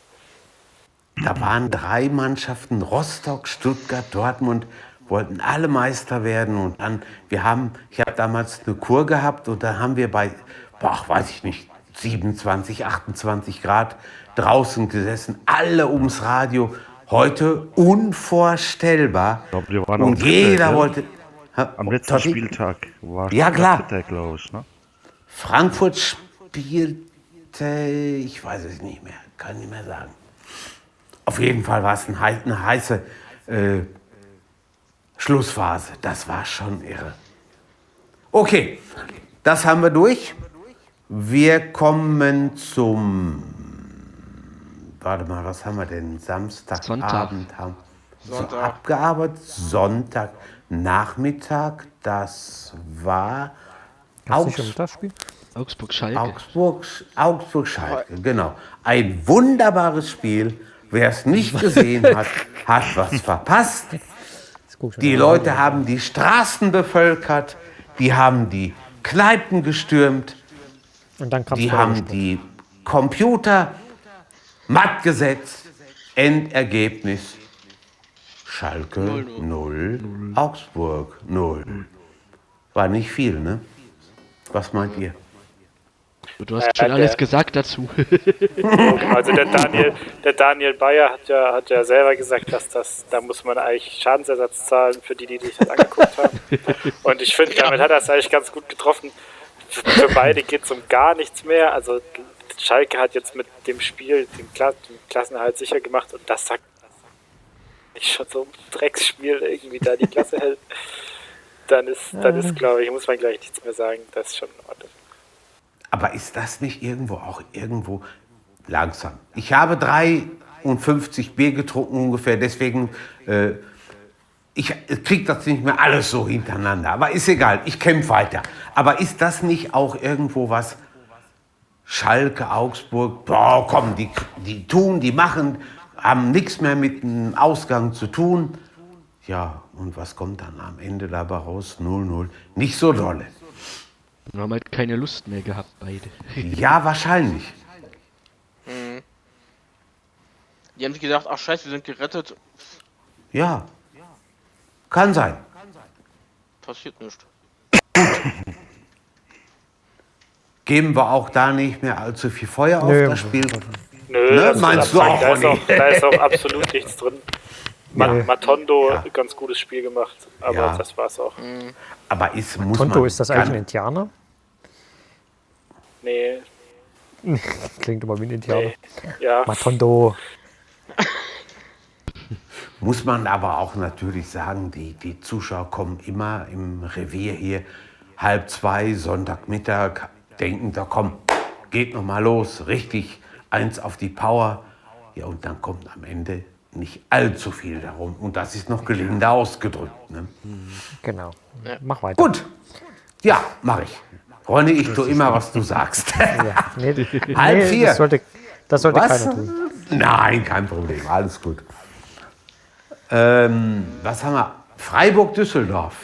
Da waren drei Mannschaften, Rostock, Stuttgart, Dortmund, wollten alle Meister werden. Und dann, wir haben, ich habe damals eine Kur gehabt und da haben wir bei, boah, weiß ich nicht, 27, 28 Grad draußen gesessen, alle ums Radio. Heute unvorstellbar. Ich glaub, wir waren und jeder Dritte, wollte. Am letzten Totti? Spieltag war ja, klar. glaube ich. Ne? Frankfurt spielte, ich weiß es nicht mehr, kann nicht mehr sagen. Auf jeden Fall war es eine heiße äh, Schlussphase. Das war schon irre. Okay, das haben wir durch. Wir kommen zum. Warte mal, was haben wir denn? Samstagabend haben Sonntag. So abgearbeitet. Sonntagnachmittag, das war. Augs um das Spiel? Augsburg-Schalke. Augsburg, Augsburg-Schalke, genau. Ein wunderbares Spiel. Wer es nicht gesehen hat, hat was verpasst. Die Leute haben die Straßen bevölkert, die haben die Kneipen gestürmt, die haben die Computer matt gesetzt. Endergebnis Schalke 0, Augsburg 0. War nicht viel, ne? Was meint ihr? Du hast schon alles gesagt dazu. also der Daniel, der Daniel Bayer hat ja, hat ja selber gesagt, dass das, da muss man eigentlich Schadensersatz zahlen für die, die sich das angeguckt haben. Und ich finde, damit hat er es eigentlich ganz gut getroffen. Für beide geht es um gar nichts mehr. Also Schalke hat jetzt mit dem Spiel den, Kla den Klassenerhalt sicher gemacht und das sagt ich schon so ein Drecksspiel irgendwie da die Klasse hält. Dann ist, dann ist, glaube ich, muss man gleich nichts mehr sagen. Das ist schon in Ordnung. Aber ist das nicht irgendwo auch irgendwo langsam? Ich habe 53 Bier getrunken ungefähr, deswegen äh, ich kriege das nicht mehr alles so hintereinander. Aber ist egal, ich kämpfe weiter. Aber ist das nicht auch irgendwo was? Schalke, Augsburg, boah, komm, die, die tun, die machen, haben nichts mehr mit dem Ausgang zu tun. Ja, und was kommt dann am Ende dabei raus? 0-0. Nicht so dolle. Wir haben halt keine Lust mehr gehabt, beide. ja, wahrscheinlich. Mhm. Die haben sich gedacht, ach scheiße, wir sind gerettet. Ja. Kann sein. Passiert nicht. Geben wir auch da nicht mehr allzu viel Feuer Nö. auf das Spiel? Nö, ne? meinst du auch, da ist auch, da ist auch absolut nichts drin. Ja. Matondo, ja. ganz gutes Spiel gemacht, aber ja. das war's auch. Mhm. Aber ist, muss Matondo, man ist das eigentlich ein Indianer? Nee. Klingt immer wie ein Indianer. Nee. Ja. Matondo. Muss man aber auch natürlich sagen, die, die Zuschauer kommen immer im Revier hier halb zwei, Sonntagmittag, denken, da komm, geht noch mal los, richtig, eins auf die Power. Ja, und dann kommt am Ende nicht allzu viel darum. Und das ist noch gelinde ausgedrückt. Ne? Genau. Ja. Mach weiter. Gut. Ja, mache ich. Ronny, ich tue immer, was du sagst. Ja. Nee, Halb nee, vier. Das sollte, das sollte keiner tun. Nein, kein Problem. Alles gut. Ähm, was haben wir? Freiburg-Düsseldorf.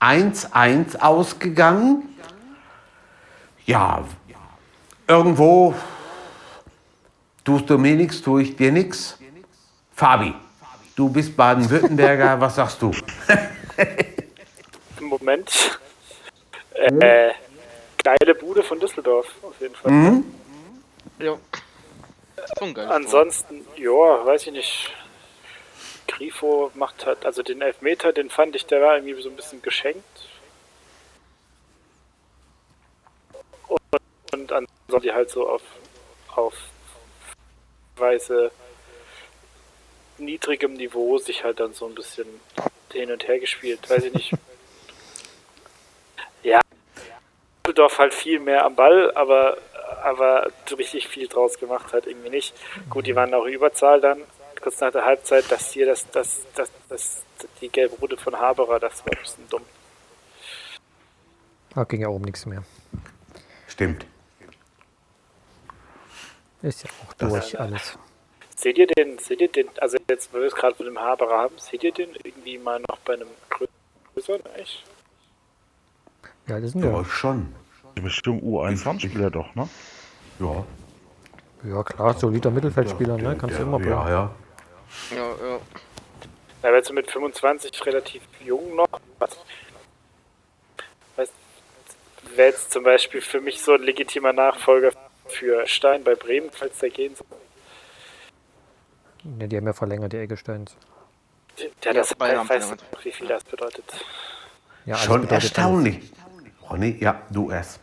1-1 ausgegangen. Ja, irgendwo tust du mir nichts, tue ich dir nichts. Fabi, du bist Baden-Württemberger, was sagst du? Moment. Äh, geile Bude von Düsseldorf, auf jeden Fall. Mhm. Ja. Ansonsten, ja, weiß ich nicht. Grifo macht halt, also den Elfmeter, den fand ich, der war irgendwie so ein bisschen geschenkt. Und, und ansonsten die halt so auf, auf Weise niedrigem Niveau sich halt dann so ein bisschen hin und her gespielt. Weiß ich nicht. ja. Düsseldorf halt viel mehr am Ball, aber, aber richtig viel draus gemacht hat irgendwie nicht. Gut, die waren auch Überzahl dann, kurz nach der Halbzeit, dass hier das, das, das, das die gelbe Route von Haberer, das war ein bisschen dumm. Da ging ja oben nichts mehr. Stimmt. Ist ja auch durch alles. Seht ihr den, seht ihr den, also jetzt, weil wir es gerade mit dem Haberer haben, seht ihr den irgendwie mal noch bei einem größeren echt? Ja, das sind ja. Ja, schon. Bestimmt U21-Spieler doch, ne? Ja. Ja, klar, solider Mittelfeldspieler, ne? Kannst du immer bleiben. Ja, ja. Ja, ja. Er wird so mit 25 relativ jung noch. Was? Wäre jetzt zum Beispiel für mich so ein legitimer Nachfolger für Stein bei Bremen, falls der gehen soll. Ne, die haben ja verlängert, die Eggesteins. Ja, das ja, weiß nicht, wie viel das bedeutet. Ja, Schon erstaunlich. Ronny, ja, du erst.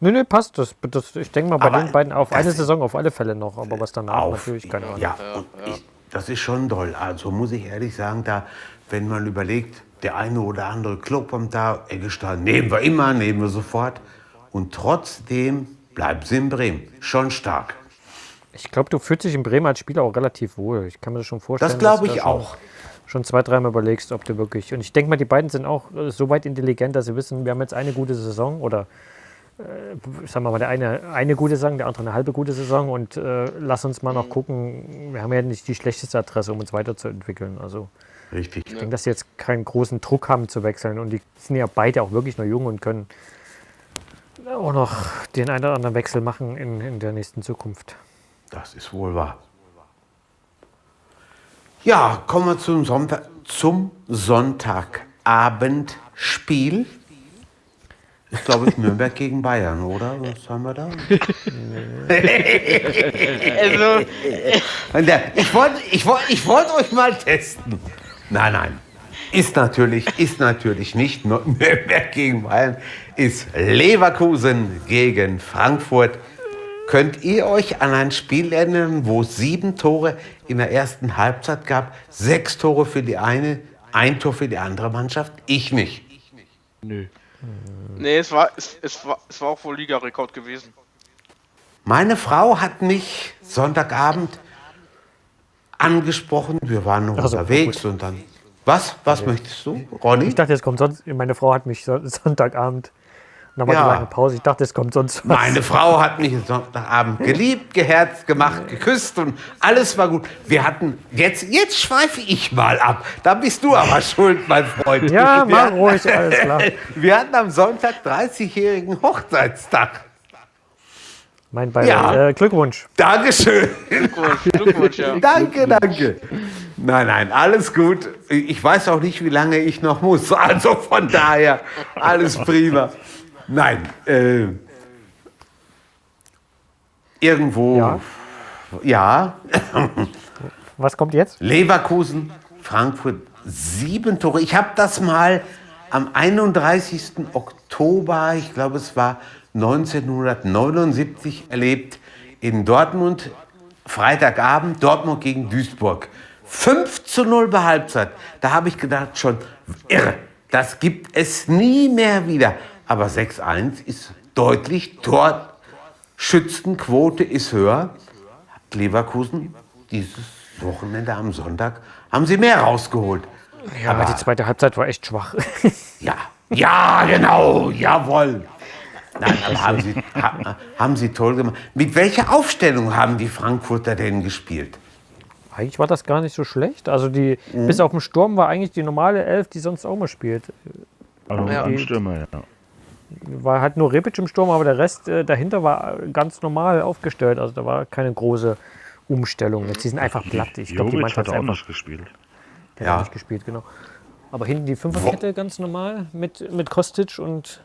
Nö, nö, passt. Das, das, ich denke mal bei aber den beiden auf eine Saison auf alle Fälle noch, aber was danach auf, natürlich keine Ahnung. Ja, ja, ja. Ich, das ist schon toll. Also muss ich ehrlich sagen, da, wenn man überlegt, der eine oder andere Club kommt da, Eggestein nehmen wir immer, nehmen wir sofort. Und trotzdem bleibt sie in Bremen. Schon stark. Ich glaube, du fühlst dich in Bremen als Spieler auch relativ wohl. Ich kann mir das schon vorstellen. Das glaube ich auch. Schon zwei, dreimal überlegst, ob du wirklich. Und ich denke mal, die beiden sind auch so weit intelligent, dass sie wissen, wir haben jetzt eine gute Saison oder äh, sagen wir mal, der eine eine gute Saison, der andere eine halbe gute Saison und äh, lass uns mal noch mhm. gucken. Wir haben ja nicht die schlechteste Adresse, um uns weiterzuentwickeln. Also Richtig. Ich ja. denke, dass sie jetzt keinen großen Druck haben zu wechseln und die sind ja beide auch wirklich noch jung und können auch noch den einen oder anderen Wechsel machen in, in der nächsten Zukunft. Das ist wohl wahr. Ja, kommen wir zum, Sonntag, zum Sonntagabendspiel. Ist, glaube ich, Nürnberg gegen Bayern, oder? Was haben wir da? also, ich wollte ich wollt, ich wollt euch mal testen. Nein, nein. Ist natürlich, ist natürlich nicht Nürnberg gegen Bayern, ist Leverkusen gegen Frankfurt. Könnt ihr euch an ein Spiel erinnern, wo es sieben Tore in der ersten Halbzeit gab? Sechs Tore für die eine, ein Tor für die andere Mannschaft? Ich nicht. Nö. Nee, es war, es, es war, es war auch wohl Ligarekord gewesen. Meine Frau hat mich Sonntagabend angesprochen. Wir waren noch also, unterwegs und dann. Was? Was okay. möchtest du, Ronny? Ich dachte, jetzt kommt sonst. Meine Frau hat mich Sonntagabend war ja. die lange Pause. Ich dachte, es kommt sonst was. Meine Frau hat mich Sonntagabend geliebt, geherzt, gemacht, geküsst und alles war gut. Wir hatten, jetzt, jetzt schweife ich mal ab. Da bist du aber schuld, mein Freund. Ja, mach ruhig, alles klar. Wir hatten am Sonntag 30-jährigen Hochzeitstag. Mein Beileid. Ja. Äh, Glückwunsch. Dankeschön. Glückwunsch, Glückwunsch, ja. danke, danke. Nein, nein, alles gut. Ich weiß auch nicht, wie lange ich noch muss. Also von daher, alles prima. Nein, äh, irgendwo. Ja. ja. Was kommt jetzt? Leverkusen, Frankfurt, sieben Tore. Ich habe das mal am 31. Oktober, ich glaube es war 1979, erlebt in Dortmund. Freitagabend, Dortmund gegen Duisburg. 5 zu 0 bei Halbzeit. Da habe ich gedacht schon, irre, das gibt es nie mehr wieder. Aber 6-1 ist deutlich. Torschützenquote ist höher. Leverkusen dieses Wochenende am Sonntag haben sie mehr rausgeholt. Ja, aber die zweite Halbzeit war echt schwach. ja, ja, genau, jawohl. Nein, aber haben sie, ha, haben sie toll gemacht. Mit welcher Aufstellung haben die Frankfurter denn gespielt? Eigentlich war das gar nicht so schlecht. Also die, mhm. bis auf den Sturm war eigentlich die normale Elf, die sonst auch mal spielt. Also ja. die, Stürmer, ja war halt nur Rebic im Sturm, aber der Rest äh, dahinter war ganz normal aufgestellt. Also da war keine große Umstellung. Jetzt, die sind einfach platt. Ich glaube, die Mannschaft hat auch nicht gespielt. Der ja. hat nicht gespielt, genau. Aber hinten die Fünferkette ganz normal mit, mit Kostic und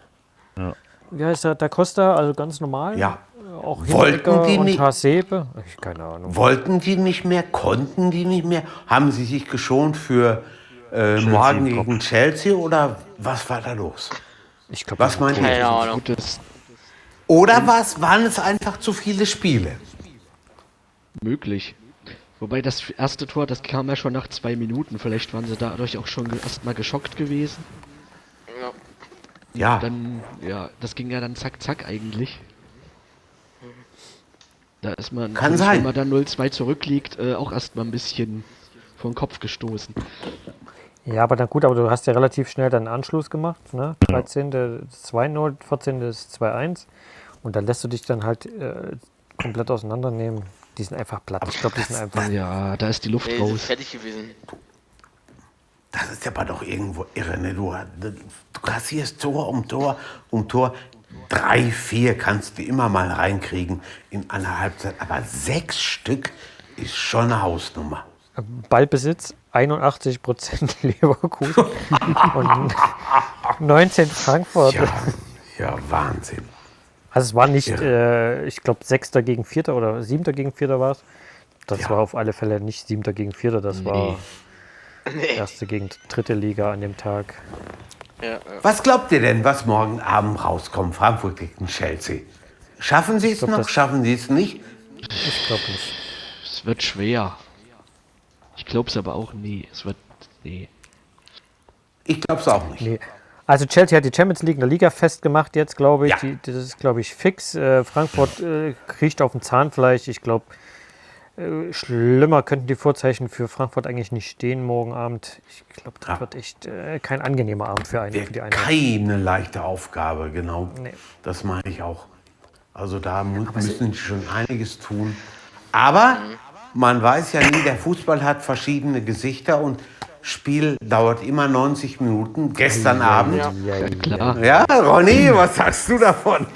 ja. wie heißt der, Da Costa, also ganz normal. Ja. Auch wollten die und nicht, Hasebe. Ich, keine Ahnung. Wollten die nicht mehr, konnten die nicht mehr? Haben sie sich geschont für äh, morgen gegen Chelsea oder was war da los? Ich glaub, Was meint ihr? Oder was? Waren es einfach zu viele Spiele? Möglich. Wobei das erste Tor, das kam ja schon nach zwei Minuten. Vielleicht waren sie dadurch auch schon erstmal geschockt gewesen. Ja. Ja. Dann, ja, das ging ja dann zack, zack eigentlich. Da ist man, Kann sein. wenn man dann 0-2 zurückliegt, äh, auch erstmal ein bisschen vom Kopf gestoßen. Ja, aber dann gut, aber du hast ja relativ schnell deinen Anschluss gemacht. Ne? 13. Ja. 2-0, 14. ist 2-1. Und dann lässt du dich dann halt äh, komplett auseinandernehmen. Die sind einfach platt. ich glaube, die sind einfach. Ja, da ist die Luft nee, raus. fertig gewesen. Das ist aber doch irgendwo irre, ne? Du, du kassierst Tor um Tor um Tor. Drei, vier kannst du immer mal reinkriegen in einer Halbzeit. Aber sechs Stück ist schon eine Hausnummer. Ballbesitz 81 Prozent Leverkusen und 19 Frankfurt. Ja, ja Wahnsinn. Also es war nicht, äh, ich glaube, Sechster gegen Vierter oder Siebter gegen Vierter war es. Das ja. war auf alle Fälle nicht Siebter gegen Vierter, das nee. war nee. Erste gegen Dritte Liga an dem Tag. Ja, ja. Was glaubt ihr denn, was morgen Abend rauskommt, Frankfurt gegen Chelsea? Schaffen sie es noch, schaffen sie es nicht? Ich glaube nicht. Es wird schwer. Ich glaube es aber auch nie. Es wird. Nee. Ich glaube es auch nicht. Nee. Also Chelsea hat die Champions League in der Liga festgemacht jetzt, glaube ich. Ja. Die, das ist, glaube ich, fix. Äh, Frankfurt äh, kriecht auf dem Zahnfleisch. Ich glaube, äh, schlimmer könnten die Vorzeichen für Frankfurt eigentlich nicht stehen morgen Abend. Ich glaube, das ja. wird echt äh, kein angenehmer Abend für, einen, für die Eintracht. Keine leichte Aufgabe, genau. Nee. Das meine ich auch. Also da müssen sie schon einiges tun. Aber man weiß ja nie, der Fußball hat verschiedene Gesichter und Spiel dauert immer 90 Minuten. Gestern ja, Abend. Ja, ja, klar. Ja, Ronny, was sagst du davon?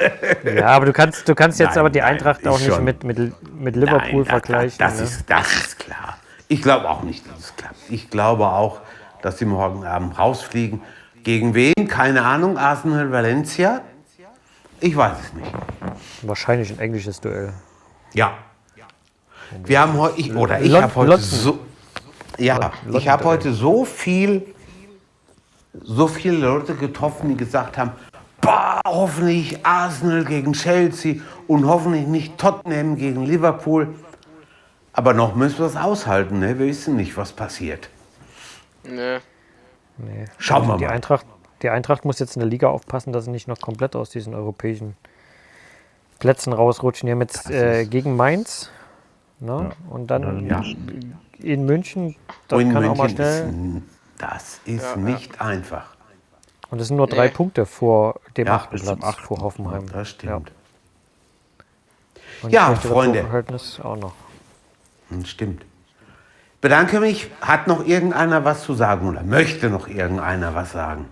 ja, aber du kannst, du kannst jetzt nein, aber die Eintracht nein, auch nicht mit, mit, mit Liverpool nein, vergleichen. Das, das, ne? ist, das ist klar. Ich glaube auch nicht, dass es klappt. Ich glaube auch, dass sie morgen Abend rausfliegen. Gegen wen? Keine Ahnung. Arsenal, Valencia? Ich weiß es nicht. Wahrscheinlich ein englisches Duell. Ja. Wir haben heute, oder ich habe heute so, ja, ich habe heute so viel, so viele Leute getroffen, die gesagt haben, bah, hoffentlich Arsenal gegen Chelsea und hoffentlich nicht Tottenham gegen Liverpool. Aber noch müssen wir es aushalten, ne? wir wissen nicht, was passiert. Nee. nee. Schauen wir die mal. Eintracht, die Eintracht muss jetzt in der Liga aufpassen, dass sie nicht noch komplett aus diesen europäischen Plätzen rausrutschen. Die haben jetzt äh, gegen Mainz ne? Ja. und dann ja in München, das in kann München auch mal schnell. Ist, das ist ja, nicht ja. einfach. Und es sind nur drei nee. Punkte vor dem ja, achten Platz, achten. vor Hoffenheim. Das stimmt. Ja, Freunde. Verhältnis auch noch. Hm, stimmt. Bedanke mich. Hat noch irgendeiner was zu sagen oder möchte noch irgendeiner was sagen?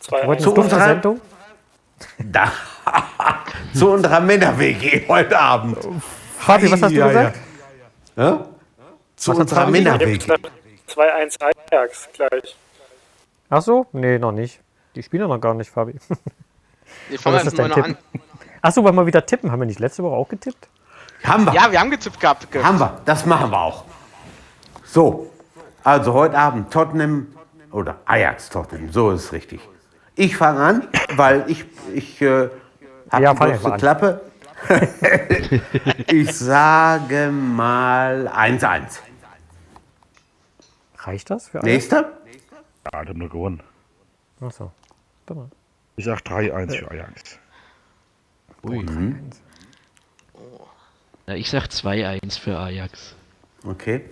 Zwei zu unserer Sendung? Da. zu unserer Männer-WG heute Abend. Fabi, was hast du gesagt? Ja? Ja? zu Was unserer Männerweg. 2-1 Ajax gleich. Ach so? Nee, noch nicht. Die spielen noch gar nicht, Fabi. Wir fangen jetzt mal noch an. Achso, wollen wir wieder tippen? Haben wir nicht letzte Woche auch getippt? Haben wir. Ja, wir haben getippt gehabt. Haben wir. Das machen wir auch. So. Also heute Abend Tottenham oder Ajax Tottenham. So ist es richtig. Ich fange an, weil ich, ich äh, habe ja, die große Klappe. ich sage mal 1-1. Reicht das für alle? Nächster? Ja, hat nur gewonnen. Achso. Ich sag 3-1 für Ajax. Ui. Mhm. Ja, ich sag 2-1 für Ajax. Okay.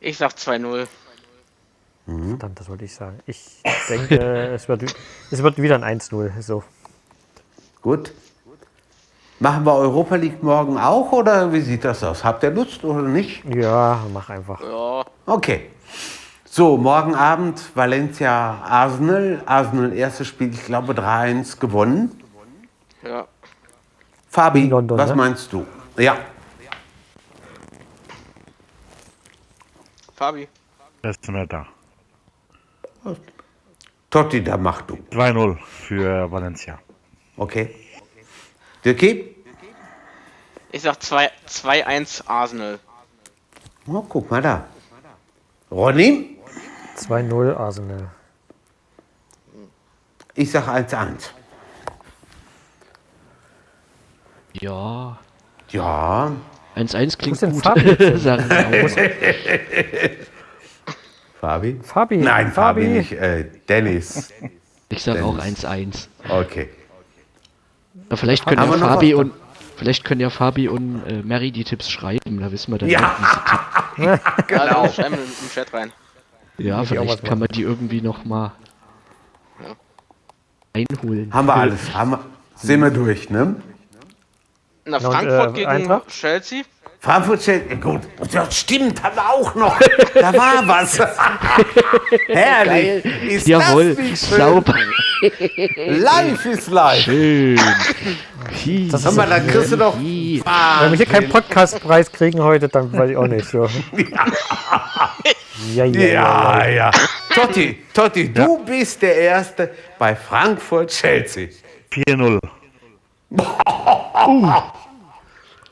Ich sag 2-0. Mhm. Verdammt, das wollte ich sagen. Ich denke, es, wird, es wird wieder ein 1-0. So. Gut. Machen wir Europa League morgen auch oder wie sieht das aus? Habt ihr Lust oder nicht? Ja, mach einfach. Ja. Okay. So, morgen Abend Valencia Arsenal. Arsenal erstes Spiel, ich glaube 3-1 gewonnen. Ja. Fabi, London, was ne? meinst du? Ja. Fabi. Er ist nicht da. Totti, da mach du. 2-0 für Valencia. Okay. Dirki? Ich sag 2-1 Arsenal. Oh, guck mal da. Ronny? 2-0 Arsenal. Ich sag 1-1. Ja. Ja. 1-1 klingt gut. Fabi? Sagen Fabi? Fabi? Nein, Fabi, Fabi nicht. Äh, Dennis. Ich sag Dennis. auch 1-1. Okay. Ja, vielleicht können ja Fabi und vielleicht können ja Fabi und äh, Mary die Tipps schreiben, da wissen wir dann. Ja, genau. Ja, schreiben im Chat rein. Ja, vielleicht kann man die irgendwie noch mal ja. einholen. Haben wir alles. Haben wir, sind wir durch, ne? Na, Frankfurt und, äh, gegen Eintracht? Chelsea. Frankfurt Chelsea, gut. Das stimmt, haben wir auch noch. Da war was. Herrlich. Ist Jawohl, sauber. Live ist live. Schön. Das haben wir, dann kriegst du doch. Wenn wir hier keinen Podcastpreis kriegen heute, dann weiß ich auch nicht so. Ja, ja, ja. ja, ja. Totti, Totti, ja. du bist der Erste bei Frankfurt Chelsea. 4-0. Uh.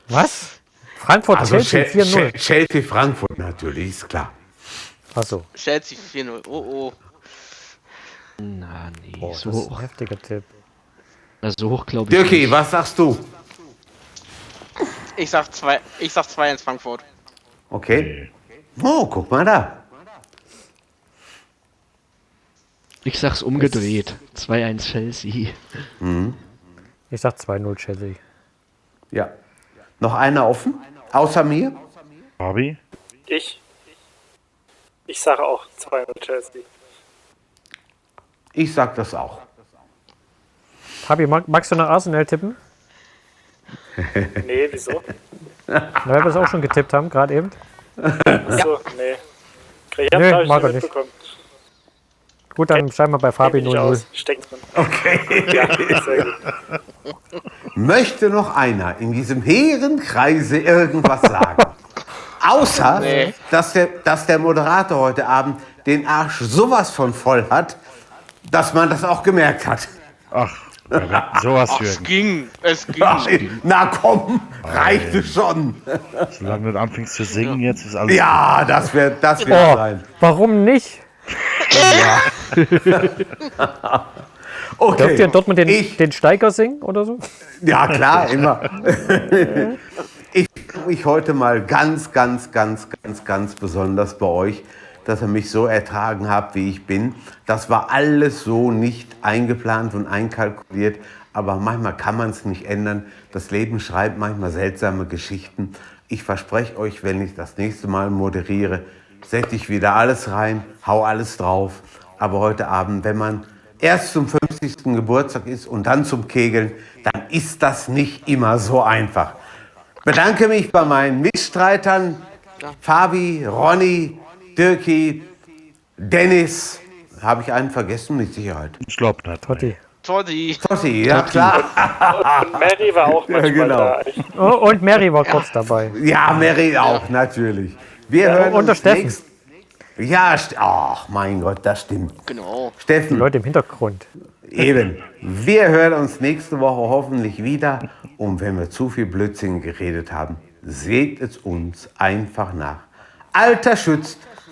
Was? Frankfurt also Chelsea 4-0. Chelsea Frankfurt natürlich, ist klar. Achso. Chelsea 4-0. Oh oh. Na nee, Boah, so hoch. heftiger Tipp. Also hoch glaube ich. Dirki, was sagst du? Ich sag 2 ich sag 2 ins Frankfurt. Okay. Oh, guck mal da. Ich sag's umgedreht. 2-1 Chelsea. Mhm. Ich sag 2-0 Chelsea. Ja. Noch einer offen? Außer mir? Barbie? Ich. Ich sage auch 2-0 Chelsea. Ich sag das auch. Fabi, mag, magst du nach Arsenal tippen? nee, wieso? Na, weil wir es auch schon getippt haben, gerade eben. Achso, nee. Ich Nö, mag er nicht. Gut, dann schreiben wir bei Fabi 0-0. Okay. ja, sehr gut. Möchte noch einer in diesem hehren Kreise irgendwas sagen? Außer, nee. dass, der, dass der Moderator heute Abend den Arsch sowas von voll hat, dass man das auch gemerkt hat. Ach, sowas Ach, Es ging, es ging. Ach, na komm, reichte schon. Solange du anfängst zu singen, jetzt ist alles. Ja, gut. das wird das wird oh, sein. Warum nicht? Ja. okay. Dürft ihr dort mal den, ich, den Steiger singen oder so? Ja, klar, immer. ich freue mich heute mal ganz, ganz, ganz, ganz, ganz besonders bei euch, dass ihr mich so ertragen habt, wie ich bin. Das war alles so nicht eingeplant und einkalkuliert, aber manchmal kann man es nicht ändern. Das Leben schreibt manchmal seltsame Geschichten. Ich verspreche euch, wenn ich das nächste Mal moderiere, setze ich wieder alles rein, hau alles drauf. Aber heute Abend, wenn man erst zum 50. Geburtstag ist und dann zum Kegeln, dann ist das nicht immer so einfach. Bedanke mich bei meinen Mitstreitern, Fabi, Ronny, Dirki, Dennis. Habe ich einen vergessen? Mit Sicherheit. Ich glaube nicht. Totti. Totti. Totti, ja klar. Und, und Mary war auch manchmal ja, genau. da. Oh, und Mary war kurz dabei. Ja, Mary auch, natürlich. Wir ja, hören und uns Steffen. Nächst, ja, ach mein Gott, das stimmt. Genau. Steffen. Die Leute im Hintergrund. Eben. Wir hören uns nächste Woche hoffentlich wieder. Und wenn wir zu viel Blödsinn geredet haben, seht es uns einfach nach. Alter schützt